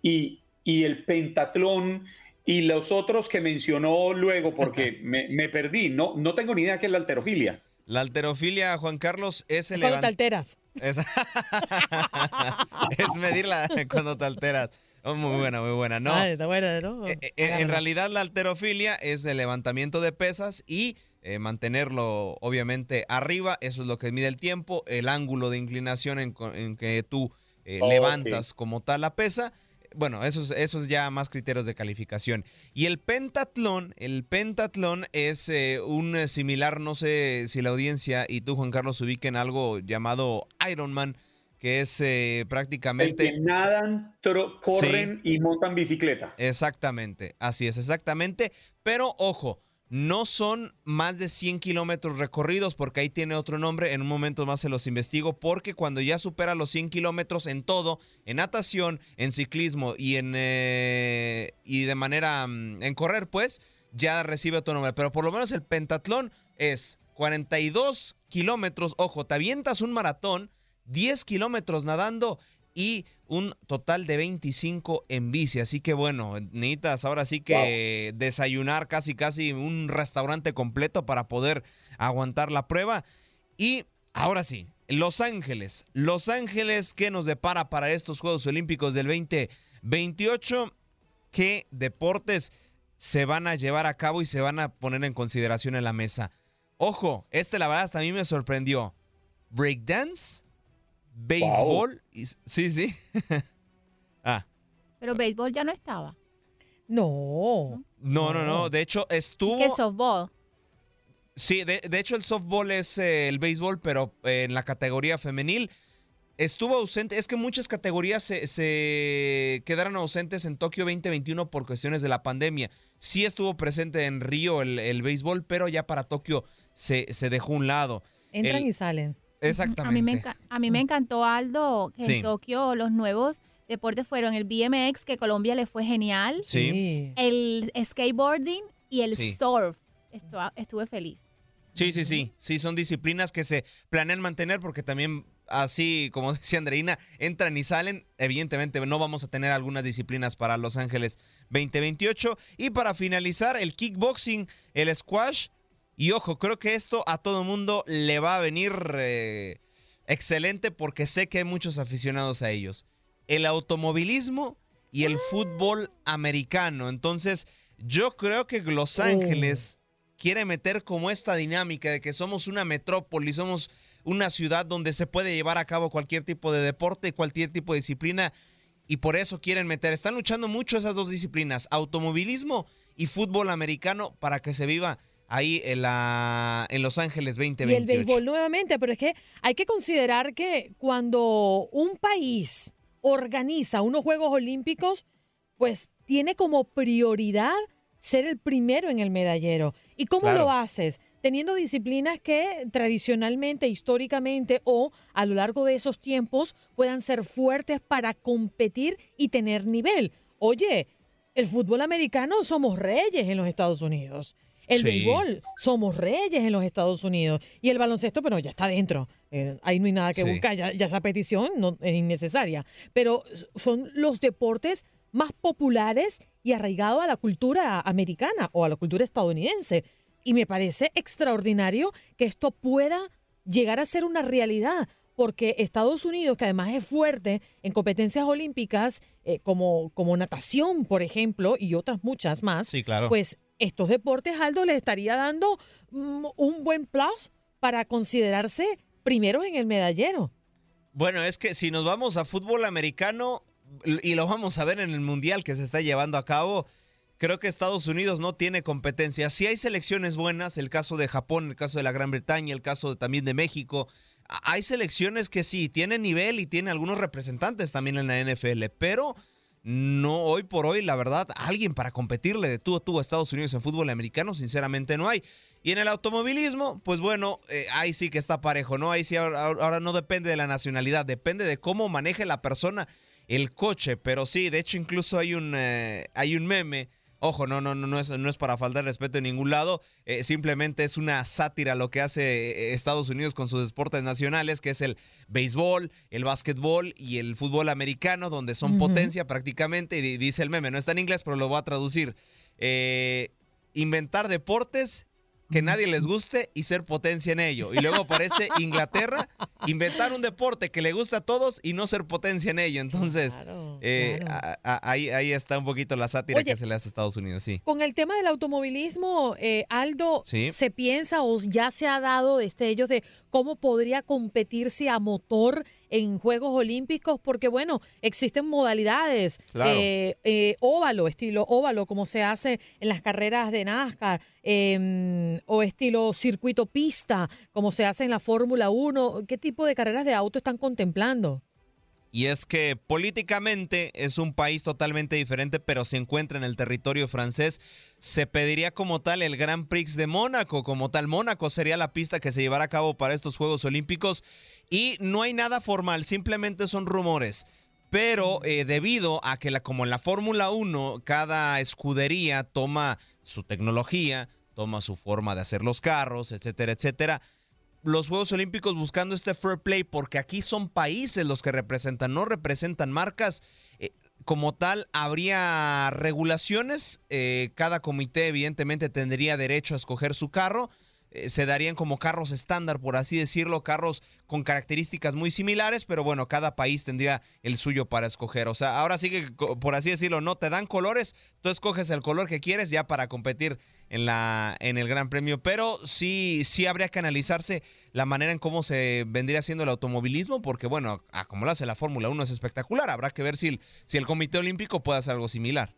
[SPEAKER 4] y, y el pentatlón y los otros que mencionó luego? Porque me, me, perdí, no, no tengo ni idea qué es la alterofilia.
[SPEAKER 12] La alterofilia, Juan Carlos, es el...
[SPEAKER 1] Cuando te alteras.
[SPEAKER 12] Es, es medirla cuando te alteras. Oh, muy buena, muy buena. No.
[SPEAKER 1] Ah, está buena, ¿no?
[SPEAKER 12] Eh, en, en, realidad la alterofilia es el levantamiento de pesas y eh, mantenerlo obviamente arriba. Eso es lo que mide el tiempo, el ángulo de inclinación en, en que tú eh, oh, levantas okay. como tal la pesa. Bueno, esos, esos ya más criterios de calificación. Y el pentatlón, el pentatlón es eh, un similar, no sé si la audiencia y tú, Juan Carlos, ubiquen algo llamado Ironman que es eh, prácticamente...
[SPEAKER 4] El que nadan, corren sí. y montan bicicleta.
[SPEAKER 12] Exactamente, así es, exactamente. Pero ojo, no son más de 100 kilómetros recorridos porque ahí tiene otro nombre, en un momento más se los investigo, porque cuando ya supera los 100 kilómetros en todo, en natación, en ciclismo y en eh, y de manera mm, en correr, pues ya recibe otro nombre. Pero por lo menos el pentatlón es 42 kilómetros, ojo, te avientas un maratón 10 kilómetros nadando y un total de 25 en bici. Así que bueno, necesitas ahora sí que wow. desayunar casi casi un restaurante completo para poder aguantar la prueba. Y ahora sí, Los Ángeles. Los Ángeles, ¿qué nos depara para estos Juegos Olímpicos del 2028? ¿Qué deportes se van a llevar a cabo y se van a poner en consideración en la mesa? Ojo, este la verdad hasta a mí me sorprendió. Breakdance béisbol. Wow. Y, sí, sí.
[SPEAKER 5] ah. Pero béisbol ya no estaba.
[SPEAKER 1] No.
[SPEAKER 12] No, no, no. De hecho, estuvo.
[SPEAKER 5] ¿Qué softball?
[SPEAKER 12] Sí, de, de, hecho, el softball es eh, el béisbol, pero eh, en la categoría femenil. Estuvo ausente, es que muchas categorías se, se, quedaron ausentes en Tokio 2021 por cuestiones de la pandemia. Sí estuvo presente en Río el, el béisbol, pero ya para Tokio se, se dejó un lado.
[SPEAKER 1] Entran
[SPEAKER 12] el,
[SPEAKER 1] y salen.
[SPEAKER 12] Exactamente.
[SPEAKER 5] A mí me, a mí me encantó, Aldo, que
[SPEAKER 12] sí.
[SPEAKER 5] en Tokio los nuevos deportes fueron el BMX, que Colombia le fue genial.
[SPEAKER 12] Sí.
[SPEAKER 5] El skateboarding y el sí. surf. Estuve feliz.
[SPEAKER 12] Sí, sí, sí. Sí, son disciplinas que se planean mantener porque también así como decía Andreina, entran y salen. Evidentemente no vamos a tener algunas disciplinas para Los Ángeles 2028. Y para finalizar, el kickboxing, el squash. Y ojo, creo que esto a todo mundo le va a venir eh, excelente porque sé que hay muchos aficionados a ellos. El automovilismo y el fútbol americano. Entonces, yo creo que Los Ángeles quiere meter como esta dinámica de que somos una metrópoli, somos una ciudad donde se puede llevar a cabo cualquier tipo de deporte, cualquier tipo de disciplina, y por eso quieren meter. Están luchando mucho esas dos disciplinas, automovilismo y fútbol americano, para que se viva ahí en, la, en Los Ángeles 2028.
[SPEAKER 1] Y el béisbol nuevamente, pero es que hay que considerar que cuando un país organiza unos Juegos Olímpicos, pues tiene como prioridad ser el primero en el medallero. ¿Y cómo lo haces? teniendo disciplinas que tradicionalmente, históricamente o a lo largo de esos tiempos puedan ser fuertes para competir y tener nivel. Oye, el fútbol americano somos reyes en los Estados Unidos. El béisbol, somos reyes en los Estados Unidos. Y el baloncesto, pero ya está dentro. Eh, ahí no hay nada que buscar. Ya, ya, esa petición no, es innecesaria. Pero son los deportes más populares y arraigados a la cultura americana o a la cultura estadounidense. Y me parece extraordinario que esto pueda llegar a ser una realidad, porque Estados Unidos, que además es fuerte en competencias olímpicas, eh, como, como natación, por ejemplo, y otras muchas más, pues estos deportes, Aldo, le estaría dando mm, un buen plus para considerarse primeros en el medallero.
[SPEAKER 12] Bueno, es que si nos vamos a fútbol americano y lo vamos a ver en el mundial que se está llevando a cabo, creo que Estados Unidos no tiene competencia. Si hay selecciones buenas, el caso de Japón, el caso de la Gran Bretaña, el caso también de México. Hay selecciones que sí, tienen nivel y tienen algunos representantes también en la NFL, pero no hoy por hoy, la verdad, alguien para competirle de tú a tú a Estados Unidos en fútbol americano, sinceramente no hay. Y en el automovilismo, pues bueno, eh, ahí sí que está parejo, ¿no? Ahí sí ahora, no depende de la nacionalidad, depende de cómo maneje la persona el coche. Pero sí, de hecho incluso hay un, eh, hay un meme Ojo, no, no, no, no es, no es para faltar respeto en ningún lado. Eh, simplemente es una sátira lo que hace eh, Estados Unidos con sus deportes nacionales, que es el béisbol, el básquetbol y el fútbol americano, donde son potencia prácticamente. Y dice el meme, no está en inglés, pero lo voy a traducir. Eh, inventar deportes que nadie les guste y ser potencia en ello. Y luego aparece Inglaterra, inventar un deporte que le gusta a todos y no ser potencia en ello. Entonces, eh, ahí, ahí está un poquito la sátira que se le hace a Estados Unidos, sí.
[SPEAKER 1] Con el tema del automovilismo, eh, Aldo, ¿se piensa o ya se ha dado destellos de cómo podría competirse a motor en Juegos Olímpicos, porque bueno, existen modalidades, eh, eh, óvalo, estilo óvalo, como se hace en las carreras de NASCAR, em, o estilo circuito pista, como se hace en la Fórmula 1. ¿Qué tipo de carreras de auto están contemplando?
[SPEAKER 12] Y es que políticamente es un país totalmente diferente, pero se encuentra en el territorio francés. Se pediría como tal el Grand Prix de Mónaco, como tal Mónaco sería la pista que se llevará a cabo para estos Juegos Olímpicos. Y no hay nada formal, simplemente son rumores. Pero eh, debido a que como en la Fórmula 1, cada escudería toma su tecnología, toma su forma de hacer los carros, etcétera, etcétera los Juegos Olímpicos buscando este fair play, porque aquí son países los que representan, no representan marcas. Eh, como tal, habría regulaciones. Eh, cada comité, evidentemente, tendría derecho a escoger su carro. Eh, se darían como carros estándar, por así decirlo, carros con características muy similares, pero bueno, cada país tendría el suyo para escoger. O sea, ahora sí que, por así decirlo, no te dan colores, tú escoges el color que quieres ya para competir en, la, en el Gran Premio, pero sí, sí habría que analizarse la manera en cómo se vendría haciendo el automovilismo, porque bueno, a como lo hace la Fórmula 1 es espectacular, habrá que ver si, si el Comité Olímpico puede hacer algo similar.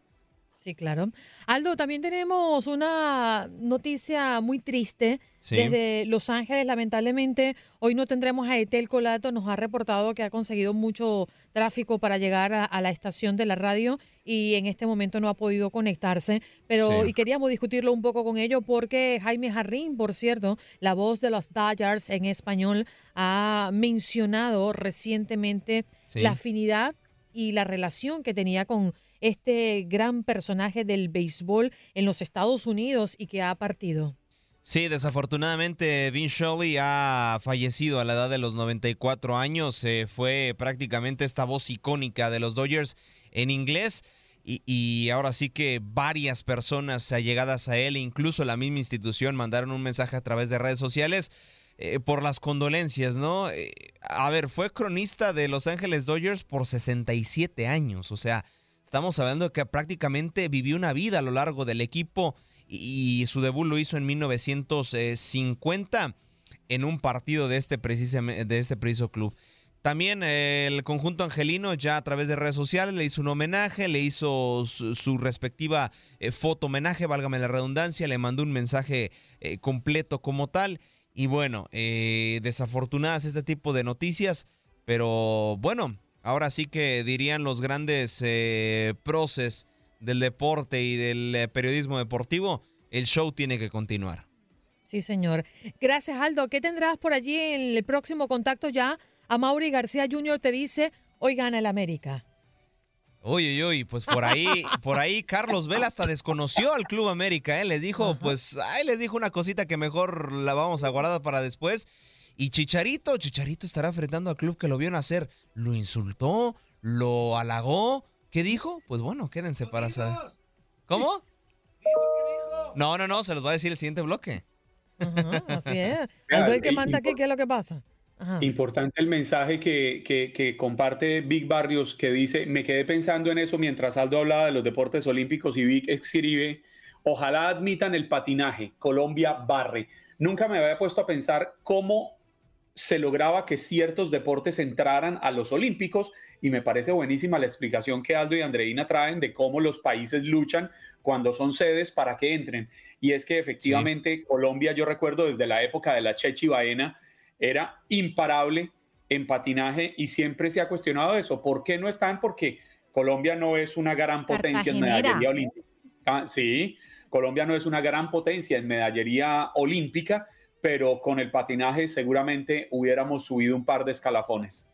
[SPEAKER 1] Sí, claro. Aldo, también tenemos una noticia muy triste desde Los Ángeles. Lamentablemente, hoy no tendremos a Etel Colato. Nos ha reportado que ha conseguido mucho tráfico para llegar a, la estación de la radio y en este momento no ha podido conectarse. Pero y queríamos discutirlo un poco con ello porque Jaime Jarrín, por cierto, la voz de los Dodgers en español, ha mencionado recientemente la afinidad y la relación que tenía con este gran personaje del béisbol en los Estados Unidos y que ha partido.
[SPEAKER 12] Sí, desafortunadamente Vin Shirley ha fallecido a la edad de los 94 años. Fue prácticamente esta voz icónica de los Dodgers en inglés. Y, ahora sí que varias personas allegadas a él, incluso la misma institución, mandaron un mensaje a través de redes sociales eh, por las condolencias, ¿no? Eh, a ver, fue cronista de Los Ángeles Dodgers por 67 años. O sea, estamos hablando de que prácticamente vivió una vida a lo largo del equipo y, su debut lo hizo en 1950 en un partido de este, de este preciso club. También eh, el conjunto angelino ya a través de redes sociales le hizo un homenaje, le hizo su, respectiva eh, foto homenaje, válgame la redundancia, le mandó un mensaje eh, completo como tal. Y bueno, desafortunadas este tipo de noticias, pero bueno, ahora sí que dirían los grandes proces del deporte y del eh, periodismo deportivo, el show tiene que continuar.
[SPEAKER 1] Sí, señor. Gracias, Aldo. ¿Qué tendrás por allí en el próximo contacto ya? A Mauri García Jr. te dice, hoy gana el América.
[SPEAKER 12] Uy, uy, uy, pues por ahí, por ahí Carlos Vela hasta desconoció al Club América, ¿eh? Les dijo, pues, ay, les dijo una cosita que mejor la vamos a guardar para después. Y Chicharito, Chicharito estará enfrentando al club que lo vio nacer. Lo insultó, lo halagó, ¿Qué dijo? Pues bueno, quédense para saber. ¿Cómo? No, no, no, se los va a decir el siguiente bloque.
[SPEAKER 1] así es. Aldo el que manda aquí, ¿qué es lo que pasa?
[SPEAKER 4] Importante el mensaje que, que, comparte Vic Barrios, que dice, me quedé pensando en eso mientras Aldo hablaba de los deportes olímpicos y Vic escribe, ojalá admitan el patinaje, Colombia barre. Nunca me había puesto a pensar cómo se lograba que ciertos deportes entraran a los olímpicos y me parece buenísima la explicación que Aldo y Andreina traen de cómo los países luchan cuando son sedes para que entren. Y es que efectivamente Colombia, yo recuerdo desde la época de la Chechi Baena, era imparable en patinaje y siempre se ha cuestionado eso. ¿Por qué no están? Porque Colombia no es una gran potencia en medallería olímpica. Ah, sí, Colombia no es una gran potencia en medallería olímpica, pero con el patinaje seguramente hubiéramos subido un par de escalafones.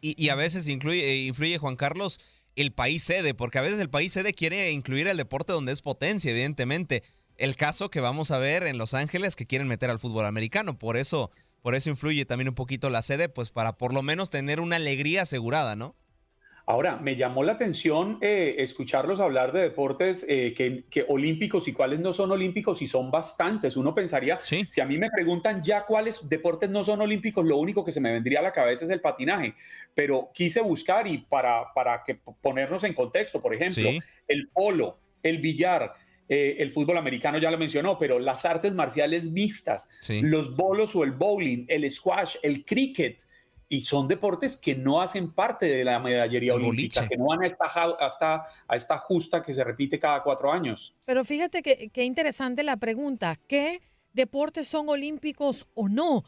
[SPEAKER 12] Y, a veces eh, influye Juan Carlos el país sede, porque a veces el país sede quiere incluir el deporte donde es potencia, evidentemente. El caso que vamos a ver en Los Ángeles que quieren meter al fútbol americano, por eso, por eso influye también un poquito la sede, pues para por lo menos tener una alegría asegurada, ¿no?
[SPEAKER 4] Ahora, me llamó la atención eh, escucharlos hablar de deportes eh, que, olímpicos y cuáles no son olímpicos y son bastantes. Uno pensaría, si a mí me preguntan ya cuáles deportes no son olímpicos, lo único que se me vendría a la cabeza es el patinaje. Pero quise buscar y para, para que ponernos en contexto, por ejemplo, el polo, el billar, eh, el fútbol americano ya lo mencionó, pero las artes marciales mixtas, los bolos o el bowling, el squash, el cricket, y son deportes que no hacen parte de la medallería olímpica, que no van a esta, hasta a esta justa que se repite cada cuatro años.
[SPEAKER 1] Pero fíjate que, interesante la pregunta, ¿qué deportes son olímpicos o no?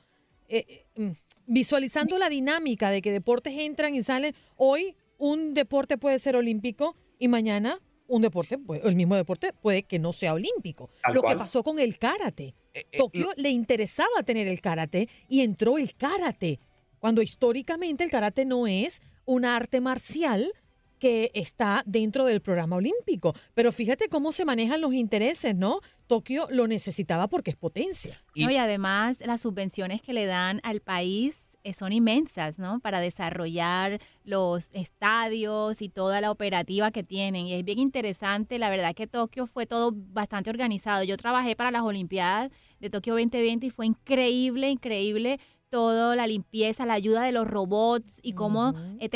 [SPEAKER 1] Eh, eh, mm, visualizando la dinámica de que deportes entran y salen, hoy un deporte puede ser olímpico y mañana un deporte, el mismo deporte puede que no sea olímpico. lo que pasó con el karate. Eh, Tokio le interesaba tener el karate y entró el karate cuando históricamente el karate no es un arte marcial que está dentro del programa olímpico. Pero fíjate cómo se manejan los intereses, ¿no? Tokio lo necesitaba porque es potencia.
[SPEAKER 5] Y, además las subvenciones que le dan al país eh, son inmensas, ¿no? Para desarrollar los estadios y toda la operativa que tienen. Y es bien interesante, la verdad que Tokio fue todo bastante organizado. Yo trabajé para las Olimpiadas de Tokio 2020 y fue increíble, increíble todo, la limpieza, la ayuda de los robots y cómo eh,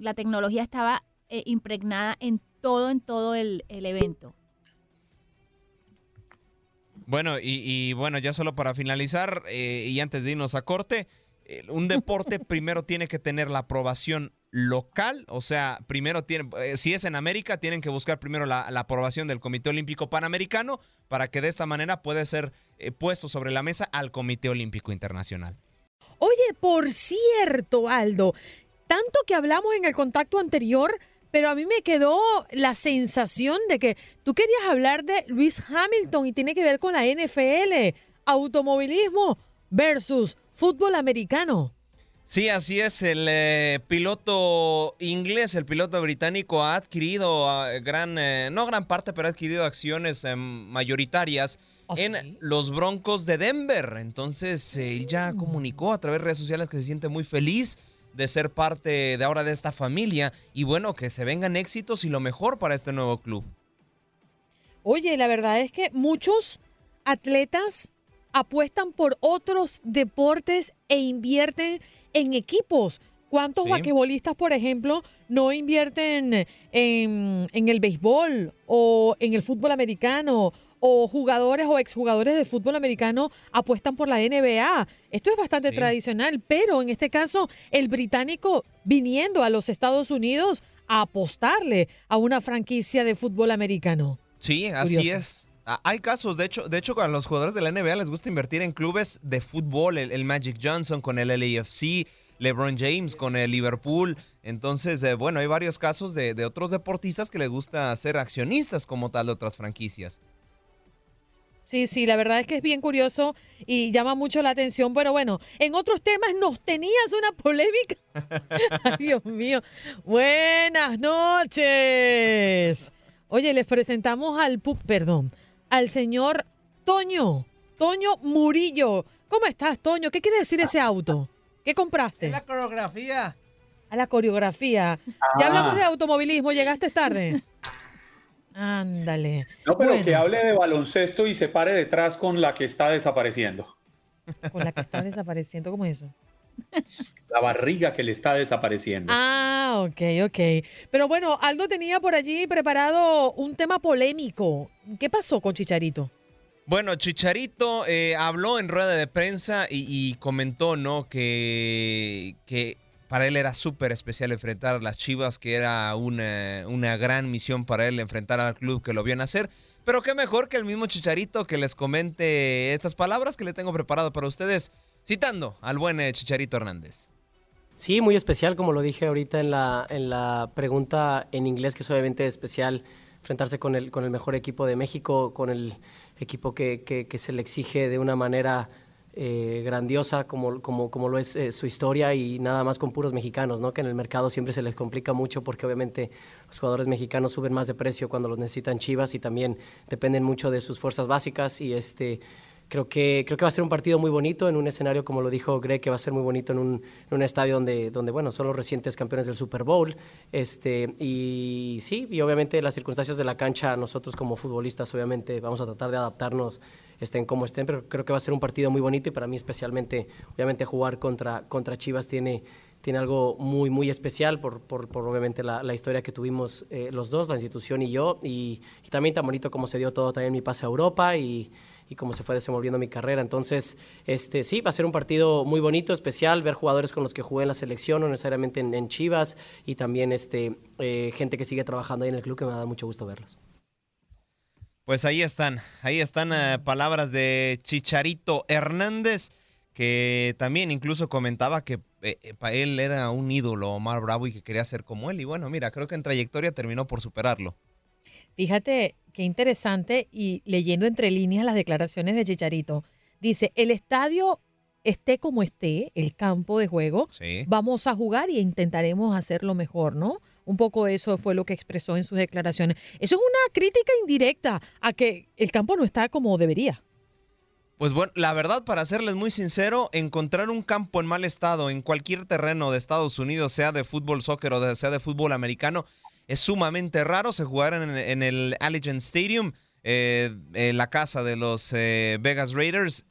[SPEAKER 5] la tecnología estaba eh, impregnada en todo, en todo el, evento.
[SPEAKER 12] Bueno, y, bueno, ya solo para finalizar eh, y antes de irnos a corte, un deporte primero tiene que tener la aprobación local, o sea, primero tiene, si es en América, tienen que buscar primero la, aprobación del Comité Olímpico Panamericano para que de esta manera pueda ser puesto sobre la mesa al Comité Olímpico Internacional.
[SPEAKER 1] Oye, por cierto, Aldo, tanto que hablamos en el contacto anterior, pero a mí me quedó la sensación de que tú querías hablar de Luis Hamilton y tiene que ver con la NFL, automovilismo versus fútbol americano.
[SPEAKER 12] Sí, así es. El eh, piloto inglés, el piloto británico ha adquirido ah, gran, eh, no gran parte, pero ha adquirido acciones em, mayoritarias ¿Ah, en los Broncos de Denver. Entonces, él ya comunicó a través de redes sociales que se siente muy feliz de ser parte de ahora de esta familia y bueno, que se vengan éxitos y lo mejor para este nuevo club.
[SPEAKER 1] Oye, la verdad es que muchos atletas apuestan por otros deportes e invierten en equipos. ¿Cuántos sí. por ejemplo, no invierten en, en, el béisbol o en el fútbol americano? O jugadores o exjugadores de fútbol americano apuestan por la NBA. Esto es bastante tradicional, pero en este caso, el británico viniendo a los Estados Unidos a apostarle a una franquicia de fútbol americano.
[SPEAKER 12] Sí, así es. Ah, hay casos, de hecho, de hecho, a los jugadores de la NBA les gusta invertir en clubes de fútbol, el, Magic Johnson con el LAFC, LeBron James con el Liverpool. Entonces, eh, bueno, hay varios casos de, de, otros deportistas que les gusta ser accionistas como tal de otras franquicias.
[SPEAKER 1] Sí, sí, la verdad es que es bien curioso y llama mucho la atención. Bueno, bueno, en otros temas nos tenías una polémica. Ay, Dios mío. Buenas noches. Oye, les presentamos al, perdón, al señor Toño, Toño Murillo. ¿Cómo estás, Toño? ¿Qué quiere decir ese auto? ¿Qué compraste?
[SPEAKER 13] la coreografía.
[SPEAKER 1] A la coreografía. Ya hablamos de automovilismo, llegaste tarde. Ándale.
[SPEAKER 4] No, pero que hable de baloncesto y se pare detrás con la que está desapareciendo.
[SPEAKER 1] Con la que está desapareciendo, ¿cómo es eso?
[SPEAKER 4] La barriga que le está desapareciendo.
[SPEAKER 1] Ah, ok, ok. Pero bueno, Aldo tenía por allí preparado un tema polémico. ¿Qué pasó con Chicharito?
[SPEAKER 12] Bueno, Chicharito eh, habló en rueda de prensa y, comentó, ¿no? Que, que para él era súper especial enfrentar a las Chivas, que era una, una gran misión para él enfrentar al club que lo vio nacer. Pero qué mejor que el mismo Chicharito que les comente estas palabras que le tengo preparado para ustedes, citando al buen eh, Chicharito Hernández.
[SPEAKER 14] Sí, muy especial, como lo dije ahorita en la, en la pregunta en inglés, que es obviamente especial enfrentarse con el, con el mejor equipo de México, con el equipo que, que se le exige de una manera eh, grandiosa como, como, como, lo es eh, su historia y nada más con puros mexicanos, ¿no? que en el mercado siempre se les complica mucho porque obviamente los jugadores mexicanos suben más de precio cuando los necesitan Chivas y también dependen mucho de sus fuerzas básicas y este creo que creo que va a ser un partido muy bonito en un escenario como lo dijo Greg que va a ser muy bonito en un, en un estadio donde donde bueno son los recientes campeones del Super Bowl este y sí y obviamente las circunstancias de la cancha nosotros como futbolistas obviamente vamos a tratar de adaptarnos estén como estén, pero creo que va a ser un partido muy bonito y para mí especialmente, obviamente jugar contra, contra Chivas tiene, tiene algo muy, muy especial por, por, obviamente la, historia que tuvimos eh, los dos, la institución y yo, y, también tan bonito como se dio todo también mi pase a Europa y, y cómo se fue desenvolviendo mi carrera. Entonces, este, sí, va a ser un partido muy bonito, especial, ver jugadores con los que jugué en la selección, no necesariamente en, Chivas, y también este, eh, gente que sigue trabajando ahí en el club, que me da mucho gusto verlos.
[SPEAKER 12] Pues ahí están, ahí están eh, palabras de Chicharito Hernández, que también incluso comentaba que eh, eh, para él era un ídolo Omar Bravo y que quería ser como él. Y bueno, mira, creo que en trayectoria terminó por superarlo.
[SPEAKER 1] Fíjate qué interesante y leyendo entre líneas las declaraciones de Chicharito, dice, el estadio esté como esté, el campo de juego, vamos a jugar y intentaremos hacerlo mejor, ¿no? Un poco eso fue lo que expresó en sus declaraciones. Eso es una crítica indirecta a que el campo no está como debería.
[SPEAKER 12] Pues bueno, la verdad, para serles muy sincero, encontrar un campo en mal estado en cualquier terreno de Estados Unidos, sea de fútbol, soccer o sea de fútbol americano, es sumamente raro. Se jugaron en, el Allegiant Stadium, eh, en la casa de los eh, Vegas Raiders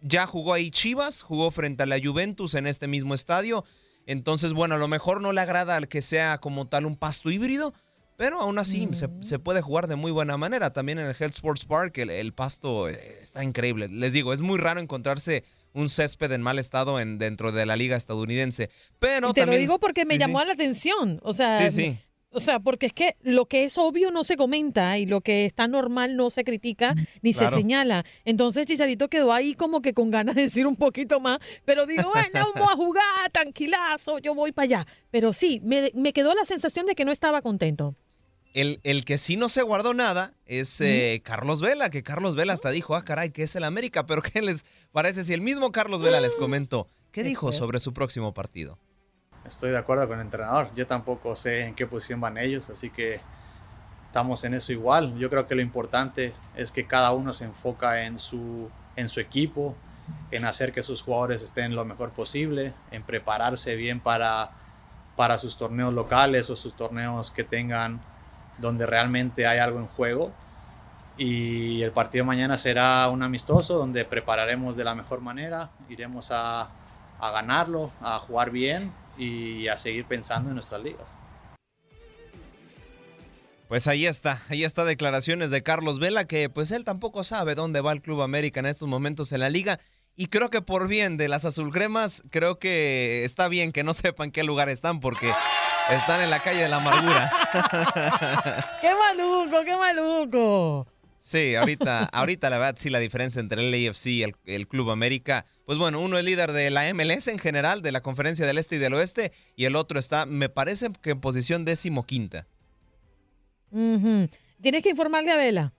[SPEAKER 12] ya jugó ahí Chivas, jugó frente a la Juventus en este mismo estadio. Entonces, bueno, a lo mejor no le agrada al que sea como tal un pasto híbrido, pero aún así se, puede jugar de muy buena manera. También en el Health Sports Park el, pasto eh, está increíble. Les digo, es muy raro encontrarse un césped en mal estado en, dentro de la liga estadounidense. Pero
[SPEAKER 1] te lo digo porque me llamó la atención. O sea, sí, sí. O sea, porque es que lo que es obvio no se comenta y lo que está normal no se critica ni se señala. Entonces Chicharito quedó ahí como que con ganas de decir un poquito más, pero digo, bueno, vamos a jugar, tranquilazo, yo voy para allá. Pero sí, me, quedó la sensación de que no estaba contento.
[SPEAKER 12] El, el, que sí no se guardó nada es eh, Carlos Vela, que Carlos Vela hasta dijo, ah, caray, que es el América, pero ¿qué les parece si el mismo Carlos Vela les comentó? ¿Qué dijo sobre su próximo partido?
[SPEAKER 15] Estoy de acuerdo con el entrenador. Yo tampoco sé en qué posición van ellos, así que
[SPEAKER 13] estamos en eso igual. Yo creo que lo importante es que cada uno se enfoca en su, en su equipo, en hacer que sus jugadores estén lo mejor posible, en prepararse bien para, para sus torneos locales o sus torneos que tengan donde realmente hay algo en juego. Y el partido de mañana será un amistoso donde prepararemos de la mejor manera, iremos a, a ganarlo, a jugar bien y a seguir pensando en nuestras ligas.
[SPEAKER 12] Pues ahí está, ahí está declaraciones de Carlos Vela que pues él tampoco sabe dónde va el Club América en estos momentos en la liga y creo que por bien de las azulcremas, creo que está bien que no sepan qué lugar están porque están en la calle de la amargura.
[SPEAKER 15] ¡Qué maluco, qué maluco!
[SPEAKER 12] Sí, ahorita, ahorita la verdad sí la diferencia entre el AFC y el, Club América, pues bueno, uno es líder de la MLS en general, de la Conferencia del Este y del Oeste, y el otro está, me parece que en posición decimoquinta.
[SPEAKER 15] Tienes que informarle a Vela.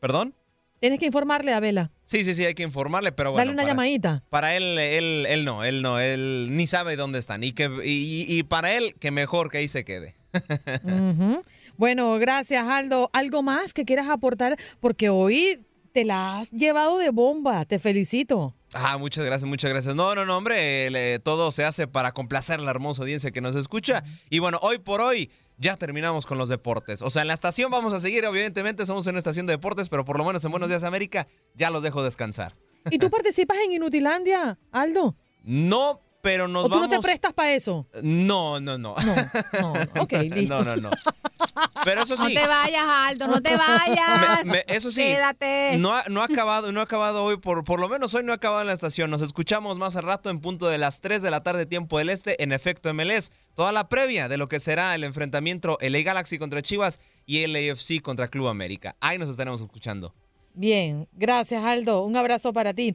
[SPEAKER 12] ¿Perdón?
[SPEAKER 15] Tienes que informarle a Vela.
[SPEAKER 12] Sí, sí, sí, hay que informarle, pero bueno.
[SPEAKER 15] Dale una llamadita.
[SPEAKER 12] Para él, él, él no, él no, él ni sabe dónde están. Y, que, y, para él, que mejor que ahí se quede.
[SPEAKER 15] Bueno, gracias, Aldo. ¿Algo más que quieras aportar? Porque hoy te la has llevado de bomba. Te felicito.
[SPEAKER 12] Ah, muchas gracias, muchas gracias. No, no, no, hombre, todo se hace para complacer a la hermosa audiencia que nos escucha. Y bueno, hoy por hoy ya terminamos con los deportes. O sea, en la estación vamos a seguir, evidentemente somos en una estación de deportes, pero por lo menos en Buenos Días América ya los dejo descansar.
[SPEAKER 15] ¿Y tú participas en Inutilandia, Aldo?
[SPEAKER 12] No, pero nos
[SPEAKER 15] ¿O tú no te prestas para eso?
[SPEAKER 12] No, no, no.
[SPEAKER 15] No, no, ok, listo.
[SPEAKER 12] No, no, no. Pero eso sí.
[SPEAKER 5] No te vayas, Aldo, no te vayas.
[SPEAKER 12] eso sí.
[SPEAKER 5] Quédate.
[SPEAKER 12] No ha, no ha acabado, no ha acabado hoy, por, por lo menos hoy no ha acabado en la estación. Nos escuchamos más al rato en punto de las 3 de la tarde, tiempo del este, en efecto MLS. Toda la previa de lo que será el enfrentamiento LA Galaxy contra Chivas y el AFC contra Club América. Ahí nos estaremos escuchando.
[SPEAKER 15] Bien, gracias Aldo. Un abrazo para ti.